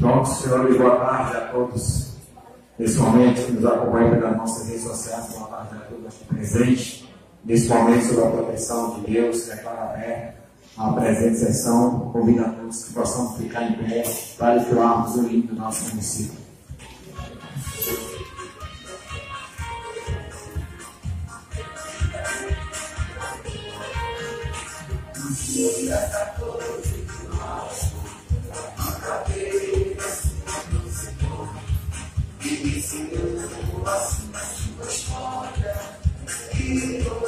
Pronto, senhor, e boa tarde a todos nesse momento que nos acompanham pelas nossas redes sociais. Boa tarde a todos aqui presentes. Nesse momento, sob a proteção de Deus, declara aberta a presente sessão. Convido a todos que possamos ficar em pé para entoarmos o hino do nosso município. Yeah. Jesus.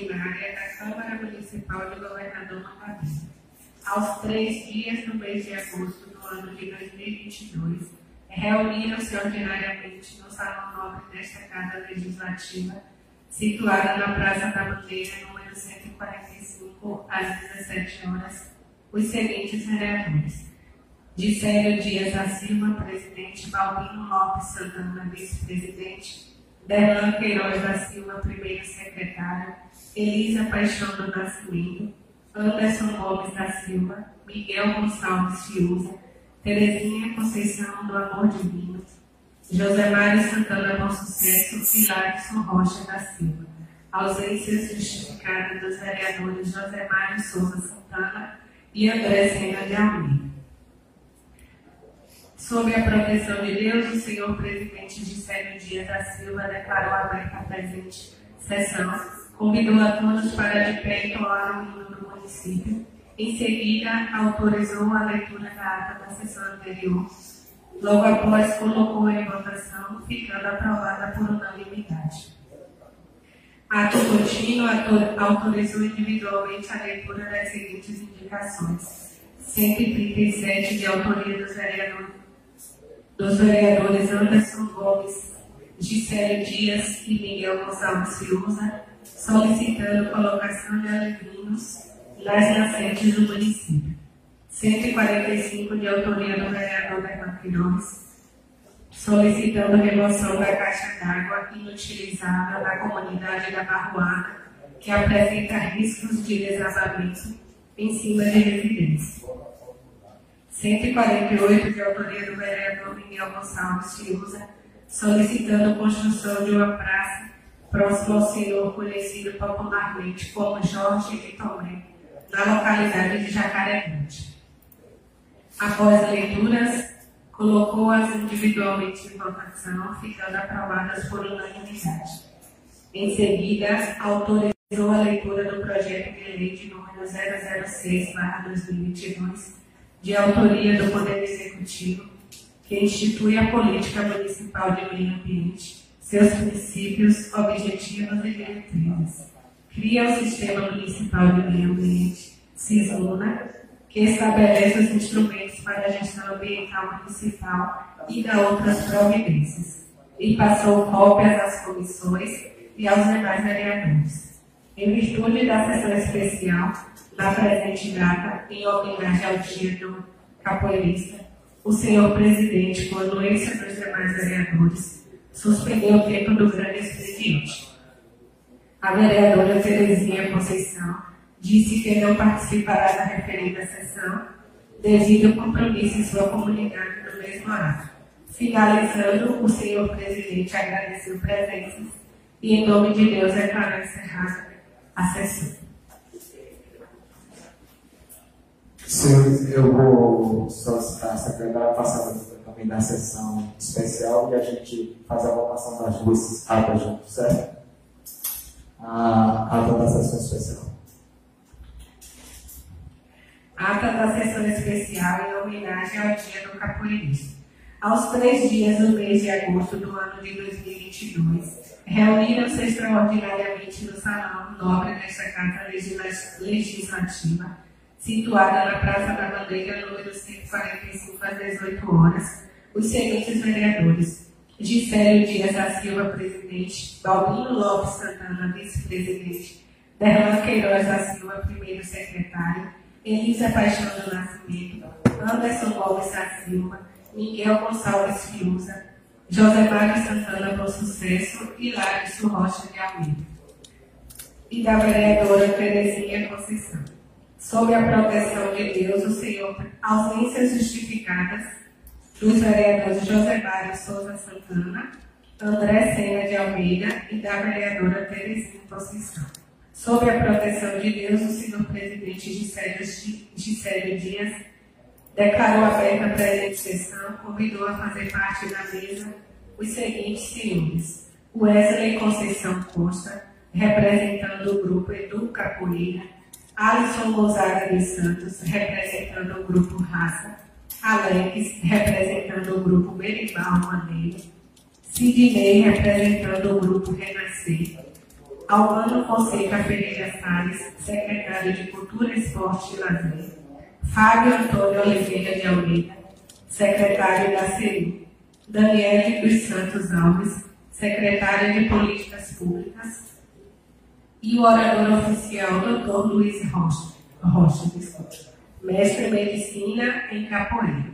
Ordinária da Câmara Municipal de Governador Mandarim. Aos três dias do mês de agosto do ano de 2022, reuniram-se ordinariamente no Salão Nobre desta Casa Legislativa, situada na Praça da Bandeira, número 145, às 17 horas, os seguintes vereadores. Dicélio Dias da Silva, presidente, Balbino Lopes Santana, vice-presidente, Derlan Queiroz da Silva, primeiro secretário, Elisa Paixão do Nascimento, Anderson Gomes da Silva, Miguel Gonçalves Fiuza, Terezinha Conceição do Amor Divino, José Mário Santana Bom Sucesso e Rocha da Silva. Ausência justificada dos vereadores José Mário Souza Santana e André Sena de Almeida. Sob a proteção de Deus, o senhor presidente Gisélio Dias da Silva declarou aberta a presente sessão convidou a todos para de pé entoar o hino do município. Em seguida, autorizou a leitura da ata da sessão anterior. Logo após, colocou em votação, ficando aprovada por unanimidade. Ato contínuo autorizou individualmente a leitura das seguintes indicações. 137 de autoria dos vereadores, dos vereadores Anderson Gomes, Gisele Dias e Miguel Gonçalves Fiuza, solicitando colocação de alevinos nas nascentes do município. 145 de autoria do vereador Bernardo Queiroz, solicitando remoção da caixa d'água inutilizada na comunidade da Barroada, que apresenta riscos de desabamento em cima de residência. 148 de autoria do vereador Miguel Gonçalves Fiuza, solicitando construção de uma praça próximo ao senhor conhecido popularmente como Jorge e Tomé, na localidade de Jacaré Grande. Após leituras, colocou-as individualmente em votação, ficando aprovadas por unanimidade. Em seguida, autorizou a leitura do projeto de lei de número 006-2022, de autoria do Poder Executivo, que institui a política municipal de meio ambiente, seus princípios, objetivos e diretrizes. Cria o Sistema Municipal de Meio Ambiente, SISMUNA, que estabelece os instrumentos para a gestão ambiental municipal e dá outras providências. E passou cópias às comissões e aos demais vereadores. Em virtude da sessão especial, na presente data, em homenagem ao dia do capoeirista, o senhor presidente, com anuência dos demais vereadores, suspendeu o tempo do grande expediente. A vereadora Terezinha Conceição disse que não participará da referida sessão devido ao compromisso em sua comunidade no mesmo horário. Finalizando, o senhor presidente agradeceu presenças e, em nome de Deus, declarou encerrada a sessão. Senhores, eu vou solicitar a secretária passar também da sessão especial e a gente faz a votação das duas atas juntos, certo? A ata da sessão especial. Ata da sessão especial em homenagem ao Dia do Capoeirista. Aos três dias do mês de agosto do ano de 2022, reuniram-se extraordinariamente no Salão Nobre desta Casa Legislativa situada na Praça da Bandeira, número 145, às 18 horas, os seguintes vereadores. Gisélio Dias da Silva, presidente, Balbino Lopes Santana, vice-presidente, Derlan Queiroz da Silva, primeiro secretário, Elisa Paixão do Nascimento, Anderson Gomes da Silva, Miguel Gonçalves Fiuza, José Mário Santana Bom Sucesso e Larissa Rocha de Almeida. E da vereadora Terezinha Conceição sob a proteção de Deus, o Senhor, ausências justificadas dos vereadores José Mário Souza Santana, André Sena de Almeida e da vereadora Terezinha Conceição. Sob a proteção de Deus, o senhor presidente Gisélio Dias declarou aberta a presente sessão, convidou a fazer parte da mesa os seguintes senhores. Wesley Conceição Costa, representando o grupo Edu Capoeira, Alisson Gonzaga dos Santos, representando o grupo Raça, Alex, representando o grupo Berimbau Maneiro, Sidney, representando o grupo Renascer, Albano Fonseca Pereira Salles, secretário de Cultura, Esporte e Lazer, Fábio Antônio Oliveira de Almeida, secretário da CEU, Daniel dos Santos Alves, secretário de Políticas Públicas, e o orador oficial, Dr. Luiz Rocha, Rocha mestre em medicina em capoeira.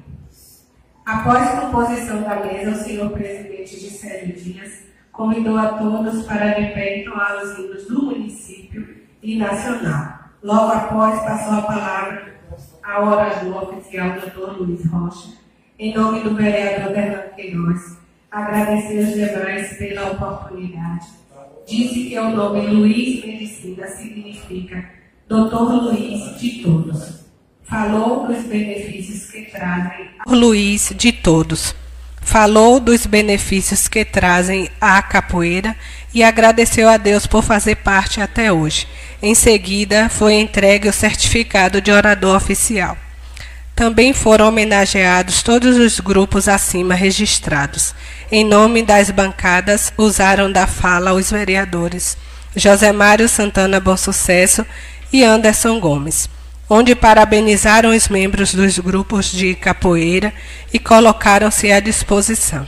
Após a composição da mesa, o senhor presidente de Célio Dias convidou a todos para de pé entoar os hinos do município e nacional. Logo após, passou a palavra ao orador oficial, Dr. Luiz Rocha, em nome do vereador Bernardo Queiroz, agradecer os demais pela oportunidade disse que o nome Luiz Medicina significa Doutor Luiz de todos. Falou dos benefícios que trazem. Luiz de todos. Falou dos benefícios que trazem a capoeira e agradeceu a Deus por fazer parte até hoje. Em seguida, foi entregue o certificado de orador oficial. Também foram homenageados todos os grupos acima registrados. Em nome das bancadas, usaram da fala os vereadores José Mário Santana Bom Sucesso e Anderson Gomes, onde parabenizaram os membros dos grupos de capoeira e colocaram-se à disposição.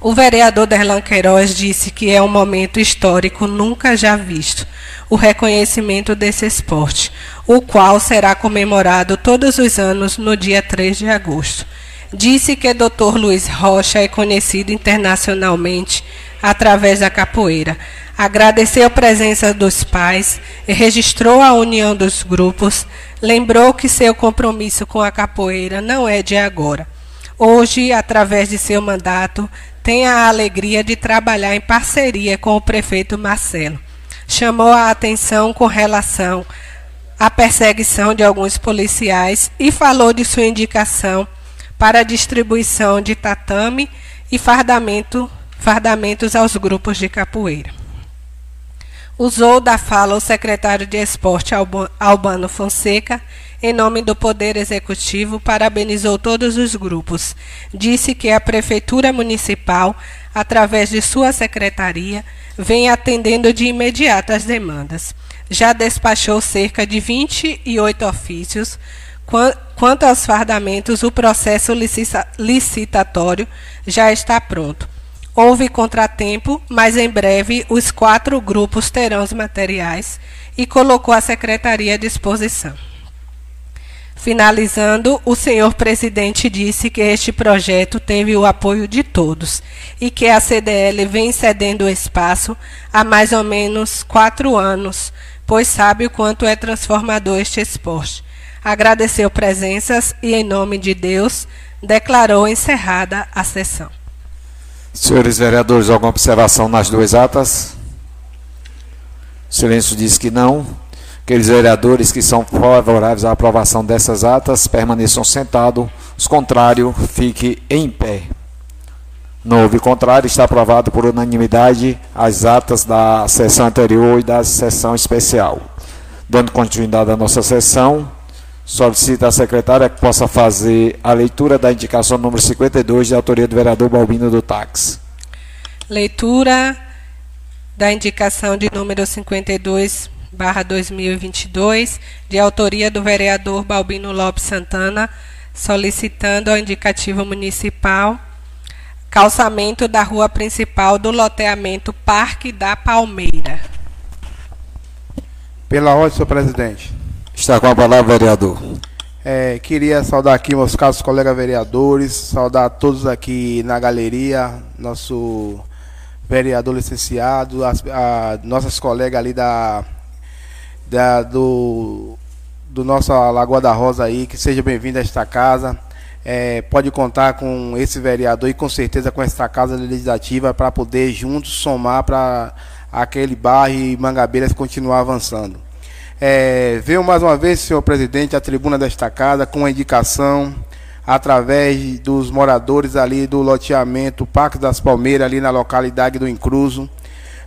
O vereador Derlan Queiroz disse que é um momento histórico nunca já visto, o reconhecimento desse esporte, o qual será comemorado todos os anos no dia 3 de agosto. Disse que Dr. Luiz Rocha é conhecido internacionalmente através da capoeira. Agradeceu a presença dos pais, registrou a união dos grupos, lembrou que seu compromisso com a capoeira não é de agora. Hoje, através de seu mandato, tem a alegria de trabalhar em parceria com o prefeito Marcelo. Chamou a atenção com relação à perseguição de alguns policiais e falou de sua indicação para a distribuição de tatame e fardamento, fardamentos aos grupos de capoeira. Usou da fala o secretário de Esporte Albano Fonseca em nome do Poder Executivo, parabenizou todos os grupos. Disse que a Prefeitura Municipal, através de sua secretaria, vem atendendo de imediato as demandas. Já despachou cerca de 28 ofícios. Quanto aos fardamentos, o processo licitatório já está pronto. Houve contratempo, mas em breve os quatro grupos terão os materiais e colocou a secretaria à disposição. Finalizando, o senhor presidente disse que este projeto teve o apoio de todos e que a CDL vem cedendo espaço há mais ou menos quatro anos, pois sabe o quanto é transformador este esporte. Agradeceu presenças e, em nome de Deus, declarou encerrada a sessão. Senhores vereadores, alguma observação nas duas atas? O silêncio diz que não. Aqueles vereadores que são favoráveis à aprovação dessas atas permaneçam sentados. Os contrários, fique em pé. Não houve contrário, está aprovado por unanimidade as atas da sessão anterior e da sessão especial. Dando continuidade à nossa sessão, solicita a secretária que possa fazer a leitura da indicação número 52 de autoria do vereador Balbino do Táxi. Leitura da indicação de número 52 barra 2022 de autoria do vereador Balbino Lopes Santana solicitando ao indicativo municipal calçamento da rua principal do loteamento Parque da Palmeira. Pela ordem, senhor presidente. Está com a palavra, vereador. É, queria saudar aqui meus caros colegas vereadores, saudar todos aqui na galeria, nosso vereador licenciado, as a, nossas colegas ali da, da do, do nossa Lagoa da Rosa aí, que seja bem-vindo a esta casa. É, pode contar com esse vereador e com certeza com esta casa legislativa para poder juntos somar para aquele bairro e Mangabeiras continuar avançando. É, veio mais uma vez, senhor presidente, a tribuna desta casa com a indicação através dos moradores ali do loteamento Parque das Palmeiras, ali na localidade do Incruso.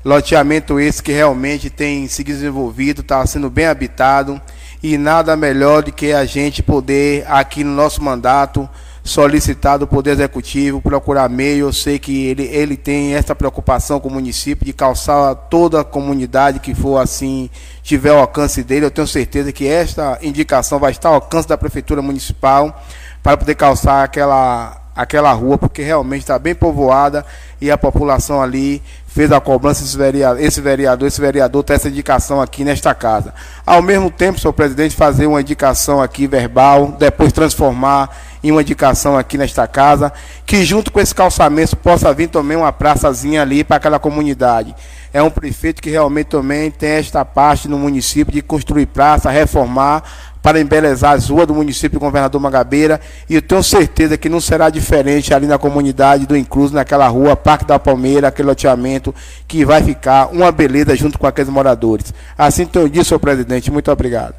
Loteamento esse que realmente tem se desenvolvido, está sendo bem habitado e nada melhor do que a gente poder, aqui no nosso mandato, solicitar do Poder Executivo, procurar meio. Eu sei que ele, ele tem essa preocupação com o município de calçar toda a comunidade que for assim, tiver o alcance dele. Eu tenho certeza que esta indicação vai estar ao alcance da Prefeitura Municipal para poder calçar aquela aquela rua, porque realmente está bem povoada e a população ali fez a cobrança, esse vereador, esse vereador, esse vereador tem essa indicação aqui nesta casa. Ao mesmo tempo, senhor presidente, fazer uma indicação aqui verbal, depois transformar em uma indicação aqui nesta casa, que junto com esse calçamento possa vir também uma praçazinha ali para aquela comunidade. É um prefeito que realmente também tem esta parte no município de construir praça, reformar, para embelezar as ruas do município Governador Magabeira e eu tenho certeza que não será diferente ali na comunidade do Incluso, naquela rua, Parque da Palmeira, aquele loteamento que vai ficar uma beleza junto com aqueles moradores. Assim eu disse, senhor presidente, muito obrigado.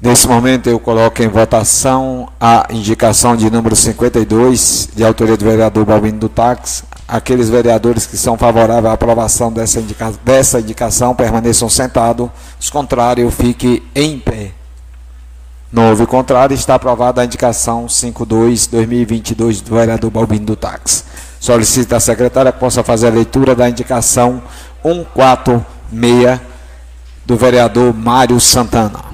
Nesse momento eu coloco em votação a indicação de número 52, de autoria do vereador Balbino do Táxi. Aqueles vereadores que são favoráveis à aprovação dessa, indica dessa indicação permaneçam sentados, os contrários fiquem em pé. Não houve contrário, está aprovada a indicação 52-2022 do vereador Balbino do Táxi. Solicita a secretária que possa fazer a leitura da indicação 146 do vereador Mário Santana.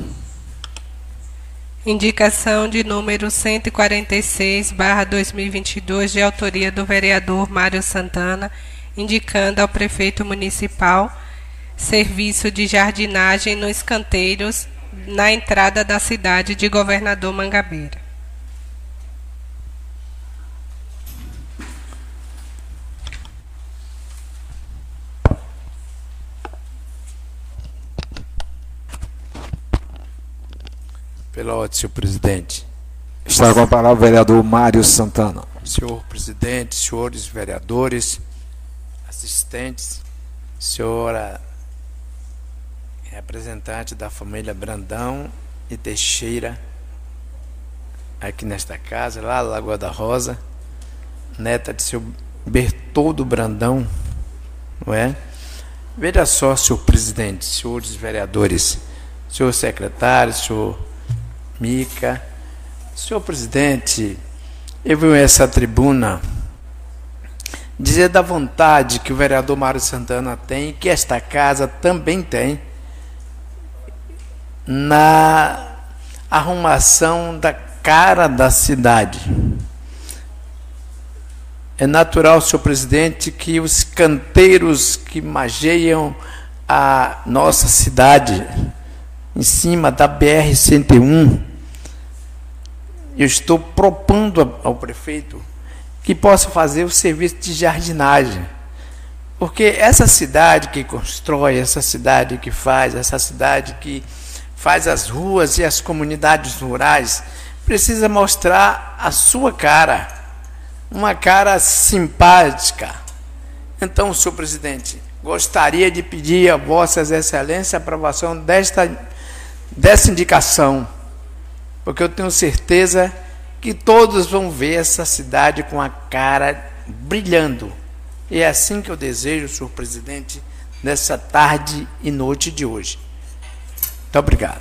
Indicação de número 146, 2022, de autoria do vereador Mário Santana, indicando ao prefeito municipal serviço de jardinagem nos canteiros na entrada da cidade de Governador Mangabeira. Pela ordem, senhor presidente. Está com a palavra o vereador Mário Santana. Senhor presidente, senhores vereadores, assistentes, senhora representante da família Brandão e Teixeira, aqui nesta casa, lá na Lagoa da Rosa, neta de seu Bertoldo Brandão, não é? Veja só, senhor presidente, senhores vereadores, senhor secretário, senhor Mica, senhor presidente, eu venho a essa tribuna dizer da vontade que o vereador Mário Santana tem que esta casa também tem na arrumação da cara da cidade. É natural, senhor presidente, que os canteiros que mageiam a nossa cidade, em cima da BR-101, eu estou propondo ao prefeito que possa fazer o serviço de jardinagem. Porque essa cidade que constrói, essa cidade que faz, essa cidade que faz as ruas e as comunidades rurais, precisa mostrar a sua cara, uma cara simpática. Então, senhor presidente, gostaria de pedir a vossas excelências a aprovação desta, dessa indicação, porque eu tenho certeza que todos vão ver essa cidade com a cara brilhando. E é assim que eu desejo, senhor presidente, nessa tarde e noite de hoje. Muito obrigado.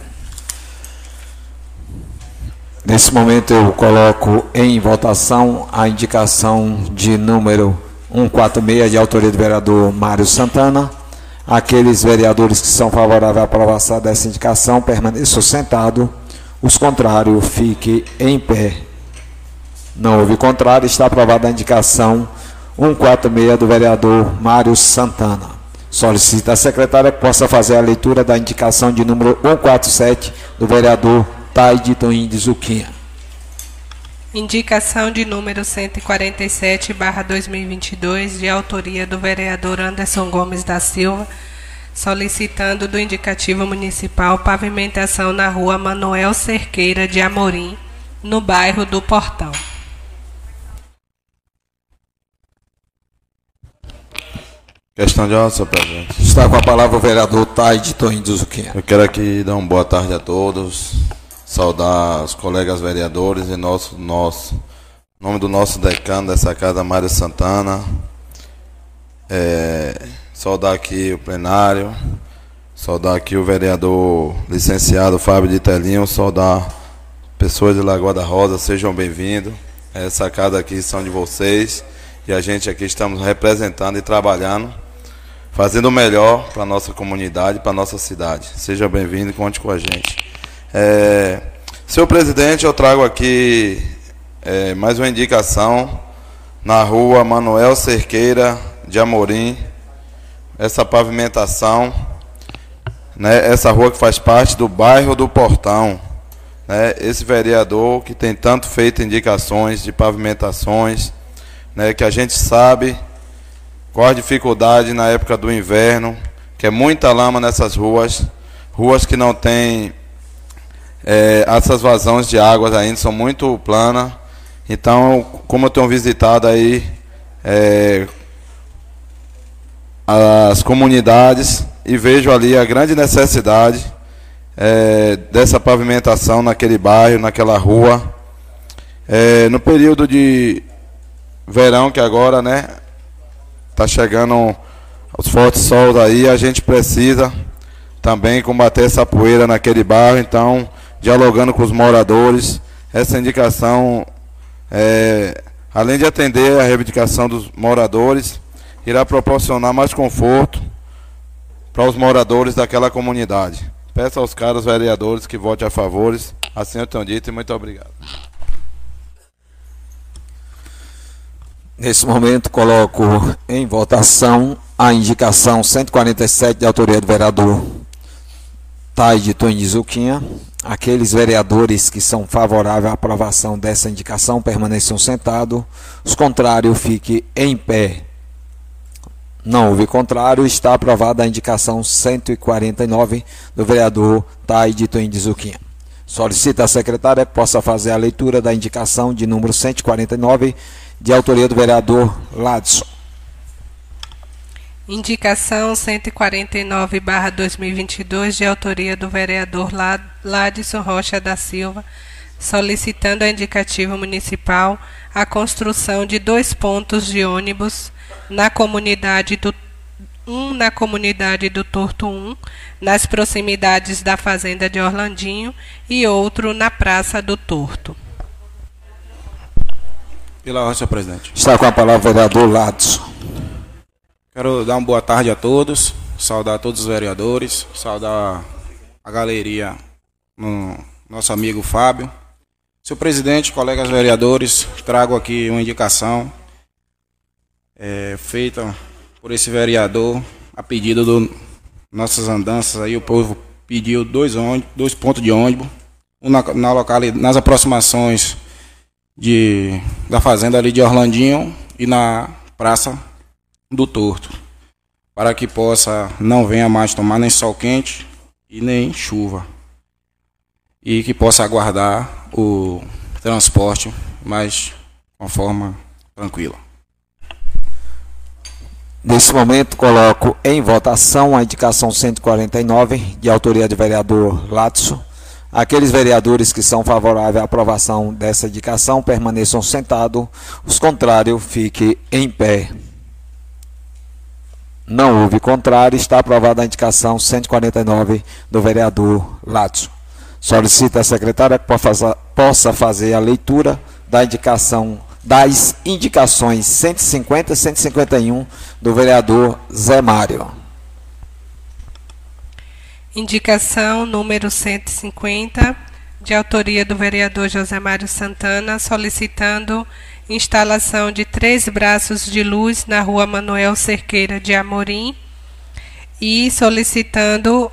Nesse momento eu coloco em votação a indicação de número 146 de autoria do vereador Mário Santana. Aqueles vereadores que são favoráveis à aprovação dessa indicação permaneçam sentados. Os contrários, fiquem em pé. Não houve contrário, está aprovada a indicação 146 do vereador Mário Santana. Solicita a secretária que possa fazer a leitura da indicação de número 147 do vereador Taide Toim de Zuquinha. Indicação de número 147, barra 2022, de autoria do vereador Anderson Gomes da Silva, solicitando do indicativo municipal pavimentação na rua Manuel Cerqueira de Amorim, no bairro do Portão. Questão de ordem, senhor presidente. Está com a palavra o vereador Taide de Zuquinha. Eu quero aqui dar uma boa tarde a todos, saudar os colegas vereadores e nosso, nosso nome do nosso decano dessa casa, Mário Santana. É, saudar aqui o plenário, saudar aqui o vereador licenciado Fábio de Telinho, saudar pessoas de Lagoa da Rosa, sejam bem-vindos. Essa casa aqui são de vocês e a gente aqui estamos representando e trabalhando fazendo o melhor para a nossa comunidade, para a nossa cidade. Seja bem-vindo e conte com a gente. É, senhor presidente, eu trago aqui é, mais uma indicação na rua Manuel Cerqueira de Amorim. Essa pavimentação, né, essa rua que faz parte do bairro do Portão. Né, esse vereador que tem tanto feito indicações de pavimentações, né, que a gente sabe qual a dificuldade na época do inverno, que é muita lama nessas ruas, ruas que não têm é, essas vazões de águas ainda, são muito planas. Então, como eu tenho visitado aí é, as comunidades e vejo ali a grande necessidade é, dessa pavimentação naquele bairro, naquela rua. É, no período de verão que agora, né, Está chegando os fortes sols aí, a gente precisa também combater essa poeira naquele bairro, então, dialogando com os moradores, essa indicação, é, além de atender a reivindicação dos moradores, irá proporcionar mais conforto para os moradores daquela comunidade. Peço aos caros vereadores que votem a favor, assim eu tenho dito e muito obrigado. Nesse momento, coloco em votação a indicação 147 de autoria do vereador Taide Tony Zuquinha. Aqueles vereadores que são favoráveis à aprovação dessa indicação permaneçam sentados. Os contrários, fiquem em pé. Não houve contrário, está aprovada a indicação 149 do vereador Taide Tony Zuquinha. Solicita a secretária que possa fazer a leitura da indicação de número 149 de autoria do vereador Ladson. Indicação 149/2022 de autoria do vereador Ladson Rocha da Silva, solicitando a indicativo municipal a construção de dois pontos de ônibus na comunidade do um na comunidade do Torto 1, nas proximidades da fazenda de Orlandinho, e outro na Praça do Torto. Pela ordem, senhor presidente. Está com a palavra o vereador Ladson. Quero dar uma boa tarde a todos, saudar todos os vereadores, saudar a galeria, no nosso amigo Fábio. Senhor presidente, colegas vereadores, trago aqui uma indicação é, feita por esse vereador a pedido do nossas andanças aí o povo pediu dois ônibus, dois pontos de ônibus, um na, na localidade, nas aproximações de da fazenda ali de Orlandinho e na praça do Torto, para que possa não venha mais tomar nem sol quente e nem chuva e que possa aguardar o transporte mais com forma tranquila. Nesse momento, coloco em votação a indicação 149, de autoria do vereador Latso. Aqueles vereadores que são favoráveis à aprovação dessa indicação permaneçam sentados, os contrários fiquem em pé. Não houve contrário, está aprovada a indicação 149 do vereador Latso. Solicita a secretária que possa fazer a leitura da indicação das indicações 150 e 151 do vereador Zé Mário. Indicação número 150, de autoria do vereador José Mário Santana, solicitando instalação de três braços de luz na rua Manuel Cerqueira de Amorim e solicitando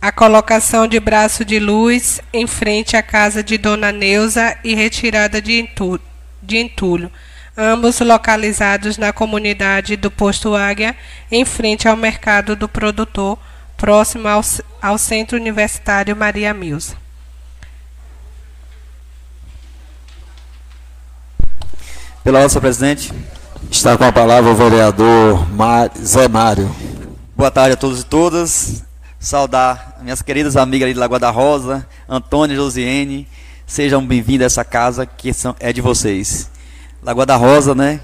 a colocação de braço de luz em frente à casa de Dona Neuza e retirada de entulho, de entulho, ambos localizados na comunidade do Posto Águia, em frente ao mercado do produtor, próximo ao, ao Centro Universitário Maria Milza. Pela ordem, senhor presidente. Está com a palavra o vereador Zé Mário. Boa tarde a todos e todas saudar minhas queridas amigas ali de Lagoa da Rosa, Antônia e Josiane. Sejam bem-vindos a essa casa que são, é de vocês. Lagoa da Rosa, né?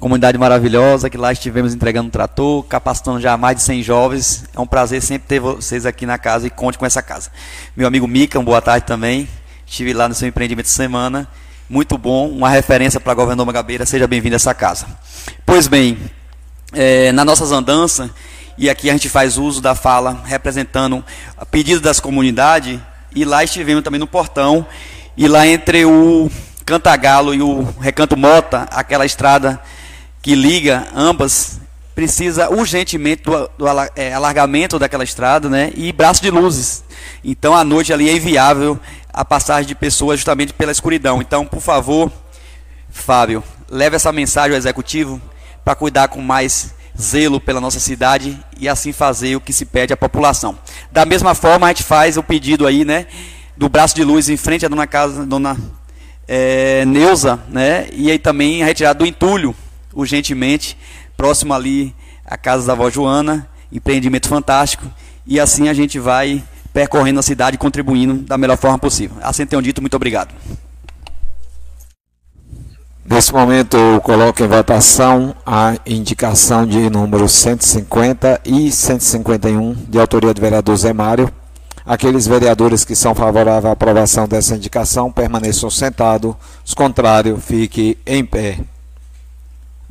Comunidade maravilhosa, que lá estivemos entregando um trator, capacitando já mais de 100 jovens. É um prazer sempre ter vocês aqui na casa e conte com essa casa. Meu amigo Mica, boa tarde também. Estive lá no seu empreendimento de semana. Muito bom, uma referência para governador Magabeira. Seja bem-vindo a essa casa. Pois bem, é, nas nossas andanças, e aqui a gente faz uso da fala representando a pedido das comunidades, e lá estivemos também no portão, e lá entre o Cantagalo e o Recanto Mota, aquela estrada que liga ambas, precisa urgentemente do, do é, alargamento daquela estrada né, e braço de luzes. Então, à noite ali é inviável a passagem de pessoas justamente pela escuridão. Então, por favor, Fábio, leve essa mensagem ao executivo para cuidar com mais zelo pela nossa cidade e assim fazer o que se pede à população. Da mesma forma, a gente faz o pedido aí, né, do braço de luz em frente à dona casa, dona é, Neuza, né, e aí também a retirada do entulho, urgentemente, próximo ali à casa da avó Joana, empreendimento fantástico, e assim a gente vai percorrendo a cidade, contribuindo da melhor forma possível. Assim tenham dito, muito obrigado. Nesse momento, eu coloco em votação a indicação de número 150 e 151, de autoria do vereador Zé Mário. Aqueles vereadores que são favoráveis à aprovação dessa indicação permaneçam sentados, os contrários fiquem em pé.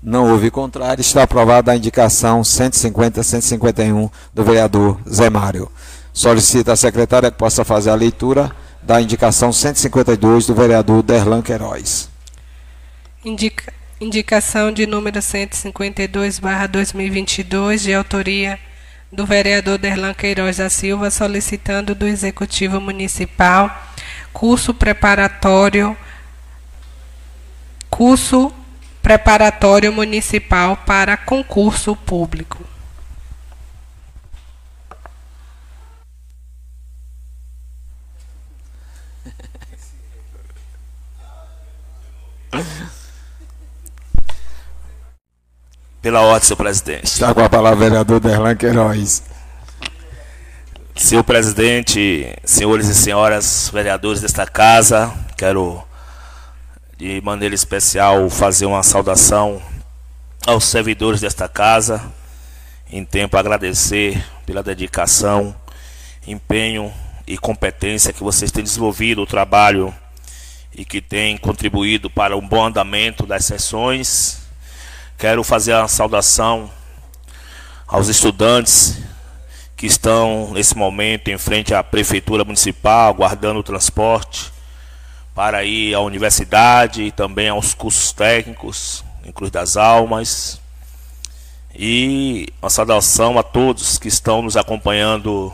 Não houve contrário, está aprovada a indicação 150 e 151 do vereador Zé Mário. Solicita a secretária que possa fazer a leitura da indicação 152 do vereador Derlan Queiroz. Indica, indicação de número 152, barra 2022, de autoria do vereador Derlan Queiroz da Silva, solicitando do Executivo Municipal curso preparatório curso preparatório municipal para concurso público. Pela ordem, senhor presidente. Está com a palavra o vereador Derlan Queiroz. Senhor presidente, senhores e senhoras vereadores desta casa, quero de maneira especial fazer uma saudação aos servidores desta casa, em tempo agradecer pela dedicação, empenho e competência que vocês têm desenvolvido o trabalho e que têm contribuído para um bom andamento das sessões. Quero fazer a saudação aos estudantes que estão nesse momento em frente à prefeitura municipal, aguardando o transporte para ir à universidade e também aos cursos técnicos Cruz das Almas. E uma saudação a todos que estão nos acompanhando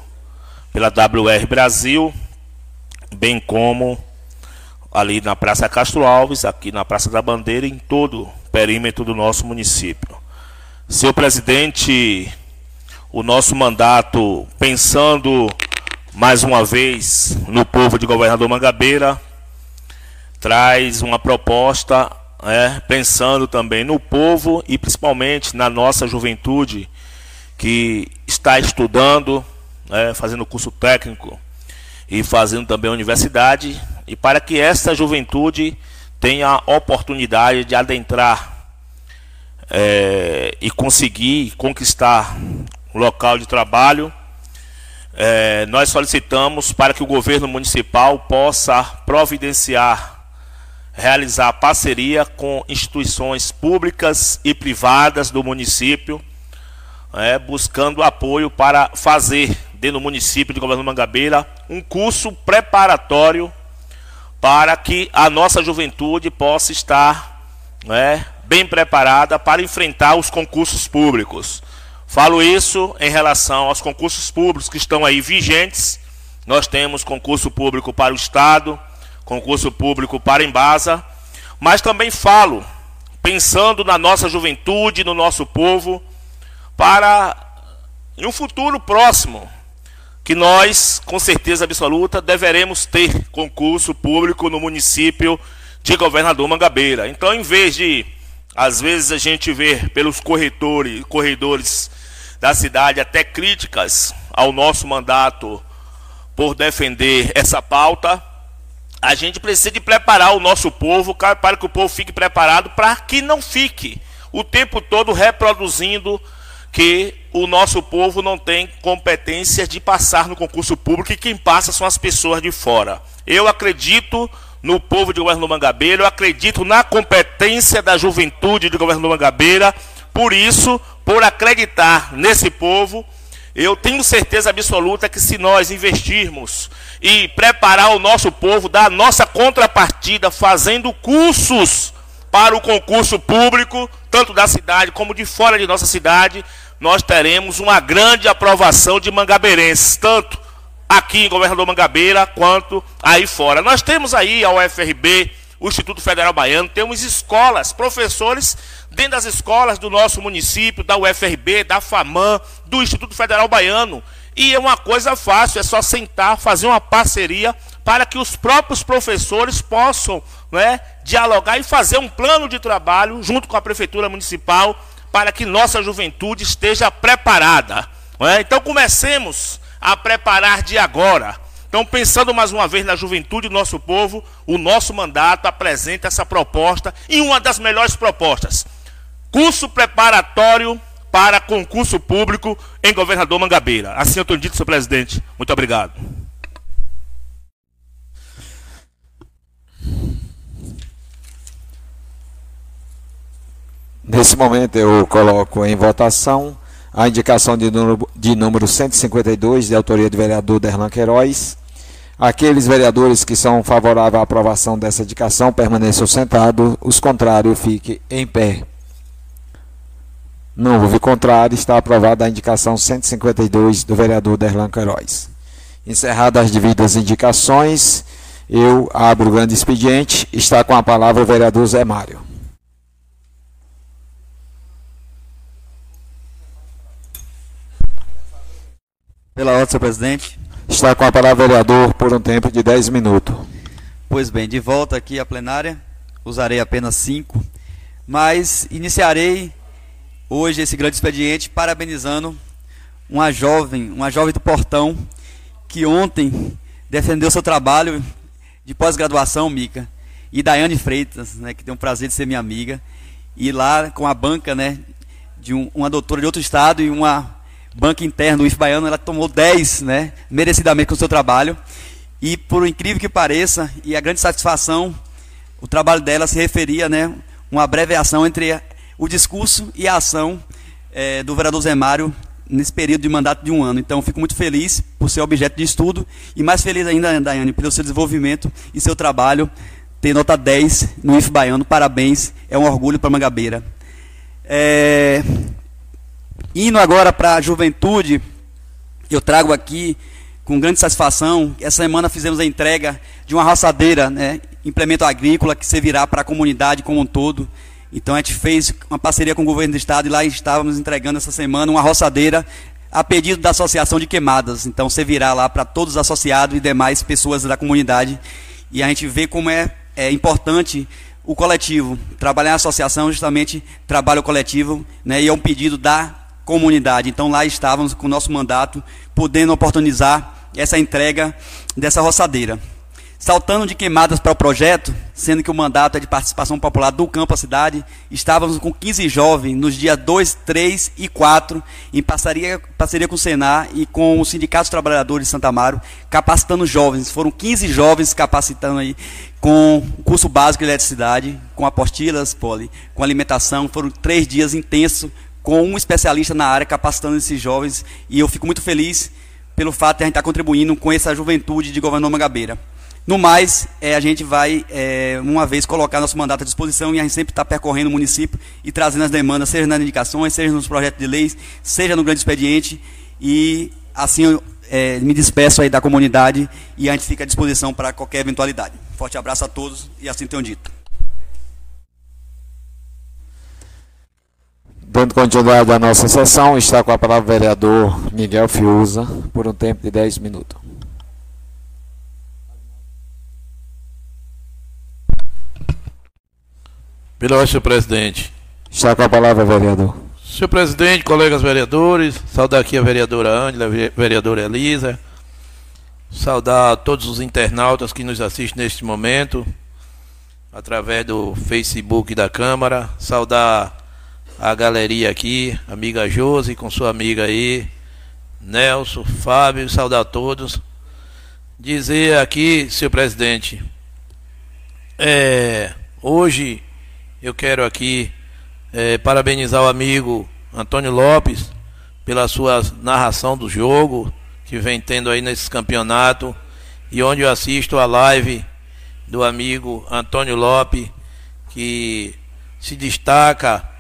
pela WR Brasil, bem como ali na Praça Castro Alves, aqui na Praça da Bandeira, em todo perímetro do nosso município. Senhor presidente, o nosso mandato, pensando mais uma vez no povo de governador Mangabeira, traz uma proposta é, pensando também no povo e principalmente na nossa juventude que está estudando, é, fazendo curso técnico e fazendo também universidade, e para que essa juventude tenha a oportunidade de adentrar é, e conseguir conquistar um local de trabalho, é, nós solicitamos para que o governo municipal possa providenciar realizar parceria com instituições públicas e privadas do município, é, buscando apoio para fazer, dentro do município de Governo Mangabeira, um curso preparatório para que a nossa juventude possa estar é, bem preparada para enfrentar os concursos públicos. Falo isso em relação aos concursos públicos que estão aí vigentes. Nós temos concurso público para o Estado, concurso público para Embasa, mas também falo, pensando na nossa juventude, no nosso povo, para em um futuro próximo, que nós, com certeza absoluta, deveremos ter concurso público no município de Governador Mangabeira. Então, em vez de, às vezes, a gente ver pelos corretores, corredores da cidade até críticas ao nosso mandato por defender essa pauta, a gente precisa de preparar o nosso povo para que o povo fique preparado para que não fique o tempo todo reproduzindo que o nosso povo não tem competência de passar no concurso público e quem passa são as pessoas de fora. Eu acredito no povo de Governo Mangabeira, eu acredito na competência da juventude de Governo Mangabeira, por isso, por acreditar nesse povo, eu tenho certeza absoluta que se nós investirmos e preparar o nosso povo, dar a nossa contrapartida, fazendo cursos para o concurso público, tanto da cidade como de fora de nossa cidade, nós teremos uma grande aprovação de mangabeirenses, tanto aqui em Governador Mangabeira quanto aí fora. Nós temos aí a UFRB, o Instituto Federal Baiano, temos escolas, professores dentro das escolas do nosso município, da UFRB, da FAMAN, do Instituto Federal Baiano. E é uma coisa fácil, é só sentar, fazer uma parceria para que os próprios professores possam né, dialogar e fazer um plano de trabalho junto com a Prefeitura Municipal para que nossa juventude esteja preparada. É? Então comecemos a preparar de agora. Então, pensando mais uma vez na juventude do nosso povo, o nosso mandato apresenta essa proposta e uma das melhores propostas. Curso preparatório para concurso público em Governador Mangabeira. Assim eu estou dito, senhor presidente. Muito obrigado. Nesse momento eu coloco em votação a indicação de número, de número 152, de autoria do vereador Derlan Queiroz. Aqueles vereadores que são favoráveis à aprovação dessa indicação permaneçam sentados, os contrários fiquem em pé. Não houve contrário, está aprovada a indicação 152 do vereador Derlan Queiroz. Encerradas as devidas indicações, eu abro o grande expediente. Está com a palavra o vereador Zé Mário. Pela ordem, senhor presidente. Está com a palavra o vereador por um tempo de 10 minutos. Pois bem, de volta aqui à plenária, usarei apenas cinco, mas iniciarei hoje esse grande expediente parabenizando uma jovem, uma jovem do Portão, que ontem defendeu seu trabalho de pós-graduação, Mica, e Daiane Freitas, né, que tem o prazer de ser minha amiga, e lá com a banca, né, de um, uma doutora de outro estado e uma banca interna, o IF Baiano, ela tomou 10, né, merecidamente com o seu trabalho. E por incrível que pareça, e a grande satisfação, o trabalho dela se referia, né, uma abreviação entre o discurso e a ação é, do vereador Zé Mário nesse período de mandato de um ano. Então, fico muito feliz por ser objeto de estudo e mais feliz ainda, Daiane, pelo seu desenvolvimento e seu trabalho. Ter nota 10 no IF Baiano, parabéns, é um orgulho para Mangabeira. É... Indo agora para a juventude, eu trago aqui com grande satisfação. Essa semana fizemos a entrega de uma roçadeira, né, implemento agrícola que servirá para a comunidade como um todo. Então a gente fez uma parceria com o governo do estado e lá estávamos entregando essa semana uma roçadeira a pedido da Associação de Queimadas. Então servirá lá para todos os associados e demais pessoas da comunidade. E a gente vê como é, é importante o coletivo. Trabalhar na associação justamente trabalho coletivo, né, e é um pedido da comunidade. Então lá estávamos com o nosso mandato, podendo oportunizar essa entrega dessa roçadeira. Saltando de queimadas para o projeto, sendo que o mandato é de participação popular do campo à cidade, estávamos com 15 jovens nos dias 2, 3 e 4, em parceria, parceria com o Senar e com o Sindicato dos Trabalhadores de Santa Amaro, capacitando jovens. Foram 15 jovens capacitando aí com curso básico de eletricidade, com apostilas, poli, com alimentação. Foram três dias intensos com um especialista na área capacitando esses jovens e eu fico muito feliz pelo fato de a gente estar contribuindo com essa juventude de Governador Mangabeira. No mais, é, a gente vai, é, uma vez, colocar nosso mandato à disposição e a gente sempre está percorrendo o município e trazendo as demandas, seja nas indicações, seja nos projetos de leis, seja no grande expediente. E assim eu é, me despeço aí da comunidade e a gente fica à disposição para qualquer eventualidade. Forte abraço a todos e assim tenham dito. Dando continuidade à nossa sessão, está com a palavra o vereador Miguel Fiuza, por um tempo de 10 minutos. Pelo senhor presidente. Está com a palavra, vereador. Senhor presidente, colegas vereadores, saudar aqui a vereadora Ângela, a vereadora Elisa, saudar todos os internautas que nos assistem neste momento, através do Facebook da Câmara, saudar a galeria aqui, amiga Josi com sua amiga aí, Nelson, Fábio, saudar a todos. Dizer aqui, senhor presidente, é, hoje eu quero aqui é, parabenizar o amigo Antônio Lopes pela sua narração do jogo que vem tendo aí nesse campeonato e onde eu assisto a live do amigo Antônio Lopes que se destaca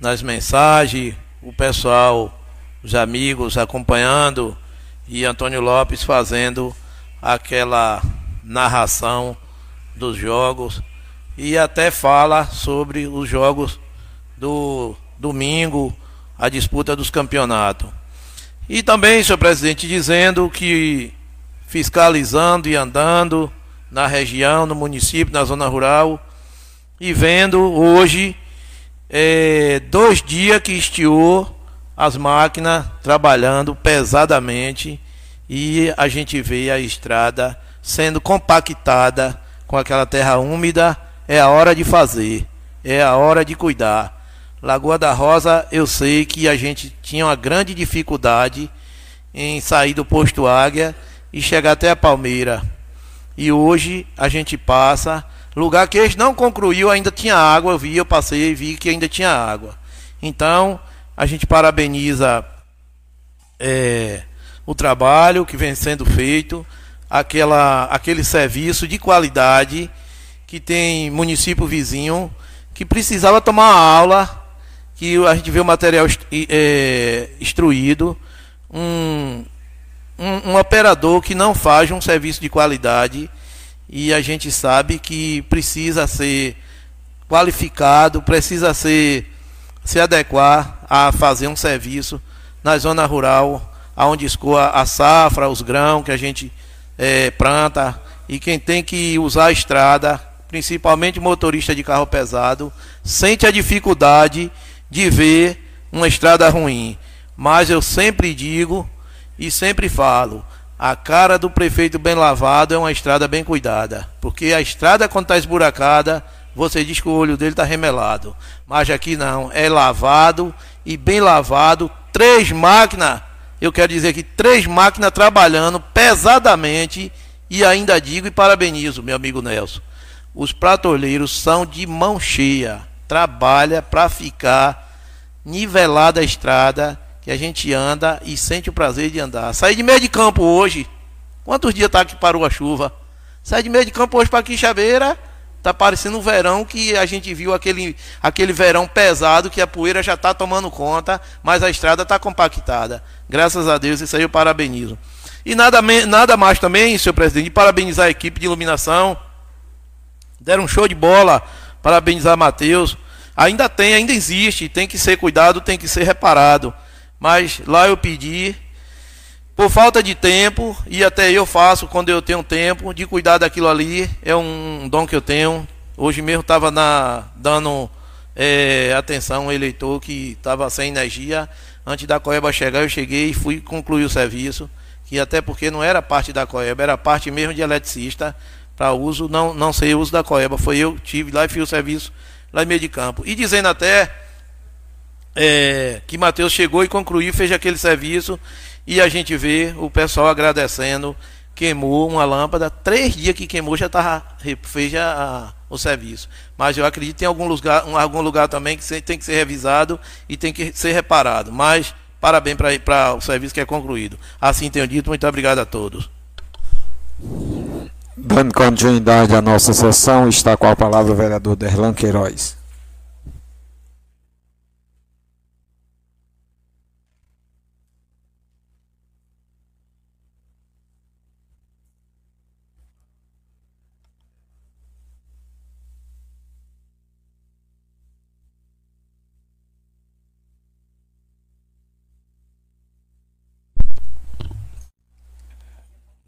nas mensagens, o pessoal, os amigos acompanhando e Antônio Lopes fazendo aquela narração dos jogos e até fala sobre os jogos do domingo, a disputa dos campeonatos. E também, senhor presidente, dizendo que fiscalizando e andando na região, no município, na zona rural, e vendo hoje é, dois dias que estiou as máquinas trabalhando pesadamente e a gente vê a estrada sendo compactada com aquela terra úmida. É a hora de fazer, é a hora de cuidar. Lagoa da Rosa, eu sei que a gente tinha uma grande dificuldade em sair do posto Águia e chegar até a Palmeira. E hoje a gente passa Lugar que eles não concluiu, ainda tinha água, eu vi, eu passei e vi que ainda tinha água. Então, a gente parabeniza é, o trabalho que vem sendo feito, aquela, aquele serviço de qualidade que tem município vizinho que precisava tomar aula, que a gente vê o material é, instruído, um, um, um operador que não faz um serviço de qualidade e a gente sabe que precisa ser qualificado, precisa ser se adequar a fazer um serviço na zona rural, aonde escoa a safra, os grãos que a gente é, planta e quem tem que usar a estrada, principalmente motorista de carro pesado, sente a dificuldade de ver uma estrada ruim. Mas eu sempre digo e sempre falo, a cara do prefeito bem lavado é uma estrada bem cuidada. Porque a estrada, quando está esburacada, você diz que o olho dele está remelado. Mas aqui não, é lavado e bem lavado. Três máquinas, eu quero dizer que três máquinas trabalhando pesadamente. E ainda digo e parabenizo, meu amigo Nelson. Os pratoleiros são de mão cheia. Trabalha para ficar nivelada a estrada que a gente anda e sente o prazer de andar. Saí de meio de campo hoje. Quantos dias tá que parou a chuva? Saí de meio de campo hoje para Quixabeira Tá parecendo um verão que a gente viu aquele, aquele verão pesado que a poeira já está tomando conta, mas a estrada está compactada. Graças a Deus, isso aí eu parabenizo. E nada, nada mais também, senhor presidente, de parabenizar a equipe de iluminação. Deram um show de bola. Parabenizar Matheus. Ainda tem, ainda existe, tem que ser cuidado, tem que ser reparado. Mas lá eu pedi por falta de tempo, e até eu faço quando eu tenho tempo, de cuidar daquilo ali, é um dom que eu tenho. Hoje mesmo estava dando é, atenção ao eleitor que estava sem energia. Antes da Coeba chegar, eu cheguei e fui concluir o serviço, que até porque não era parte da Coeba, era parte mesmo de eletricista, para uso, não, não sei o uso da Coeba. Foi eu tive lá e fiz o serviço lá em meio de campo. E dizendo até é, que Mateus chegou e concluiu, fez aquele serviço e a gente vê o pessoal agradecendo. Queimou uma lâmpada, três dias que queimou já tava, fez a, o serviço. Mas eu acredito que tem algum lugar, um, algum lugar também que tem que ser revisado e tem que ser reparado. Mas parabéns para o serviço que é concluído. Assim tenho dito, muito obrigado a todos. Dando continuidade à nossa sessão, está com a palavra o vereador Derlan Queiroz.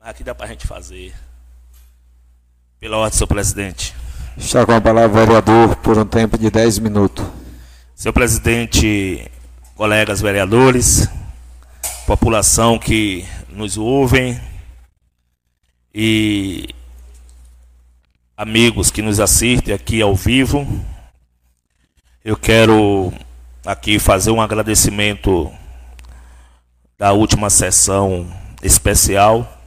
Aqui dá para a gente fazer. Pela ordem, senhor presidente. Está com a palavra o vereador por um tempo de 10 minutos. Senhor presidente, colegas vereadores, população que nos ouvem e amigos que nos assistem aqui ao vivo, eu quero aqui fazer um agradecimento da última sessão especial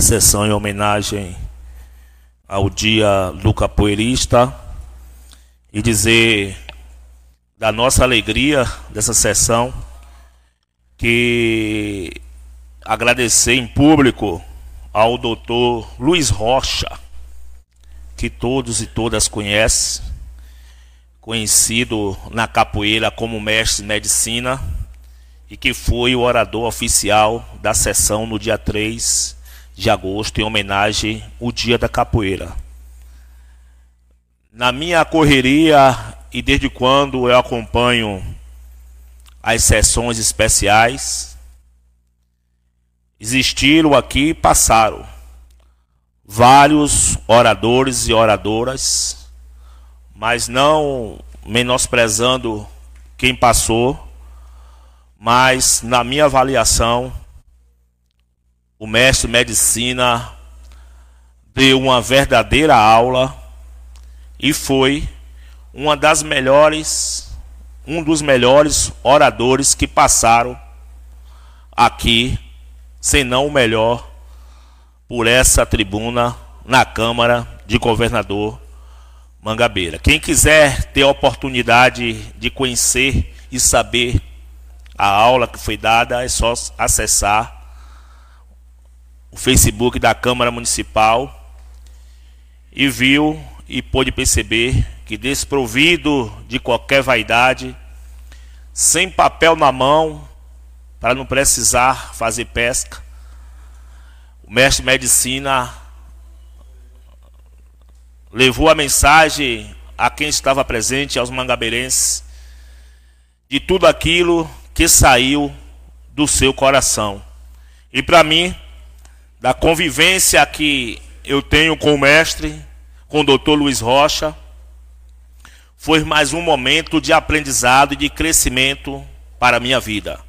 sessão em homenagem ao dia do capoeirista e dizer da nossa alegria dessa sessão que agradecer em público ao doutor Luiz Rocha, que todos e todas conhecem, conhecido na capoeira como mestre de medicina e que foi o orador oficial da sessão no dia 3 de agosto, em homenagem ao Dia da Capoeira. Na minha correria e desde quando eu acompanho as sessões especiais, existiram aqui passaram vários oradores e oradoras, mas não menosprezando quem passou, mas na minha avaliação, o mestre medicina deu uma verdadeira aula e foi uma das melhores, um dos melhores oradores que passaram aqui, se não o melhor, por essa tribuna na Câmara de Governador Mangabeira. Quem quiser ter a oportunidade de conhecer e saber a aula que foi dada, é só acessar o Facebook da Câmara Municipal e viu e pôde perceber que desprovido de qualquer vaidade, sem papel na mão, para não precisar fazer pesca, o mestre de medicina levou a mensagem a quem estava presente, aos mangabeirenses, de tudo aquilo que saiu do seu coração. E para mim, da convivência que eu tenho com o mestre, com o doutor Luiz Rocha, foi mais um momento de aprendizado e de crescimento para a minha vida.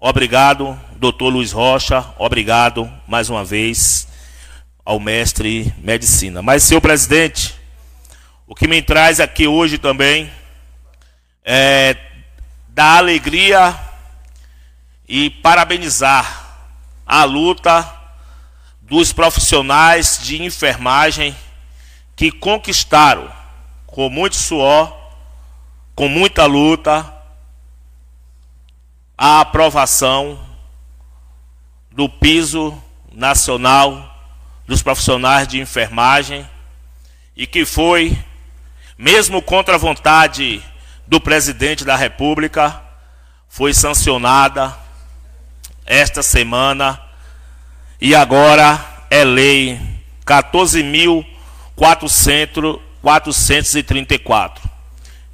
Obrigado, doutor Luiz Rocha, obrigado mais uma vez ao mestre medicina. Mas, senhor presidente, O que me traz aqui hoje também é dar alegria e parabenizar a luta dos profissionais de enfermagem que conquistaram com muito suor, com muita luta, a aprovação do piso nacional dos profissionais de enfermagem e que foi, mesmo contra a vontade do presidente da República, foi sancionada esta semana e agora é lei 14.434.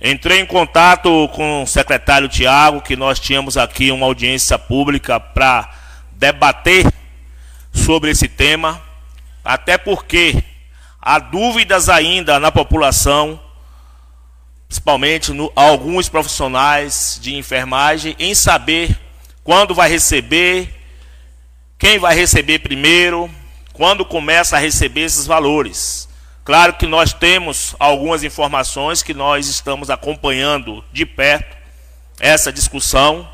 Entrei em contato com o secretário Tiago, que nós tínhamos aqui uma audiência pública para debater sobre esse tema, até porque há dúvidas ainda na população, principalmente no, alguns profissionais de enfermagem, em saber quando vai receber, quem vai receber primeiro, quando começa a receber esses valores. Claro que nós temos algumas informações que nós estamos acompanhando de perto essa discussão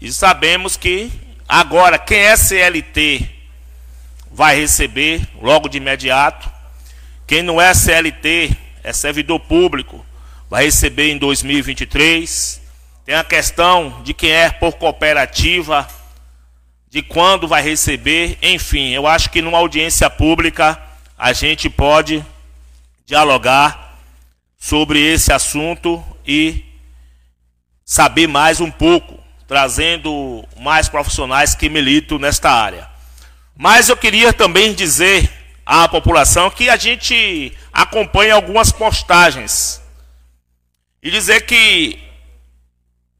e sabemos que agora quem é CLT vai receber logo de imediato. Quem não é CLT, é servidor público, vai receber em 2023. Tem a questão de quem é por cooperativa, de quando vai receber. Enfim, eu acho que numa audiência pública a gente pode dialogar sobre esse assunto e saber mais um pouco, trazendo mais profissionais que militam nesta área. Mas eu queria também dizer à população que a gente acompanha algumas postagens e dizer que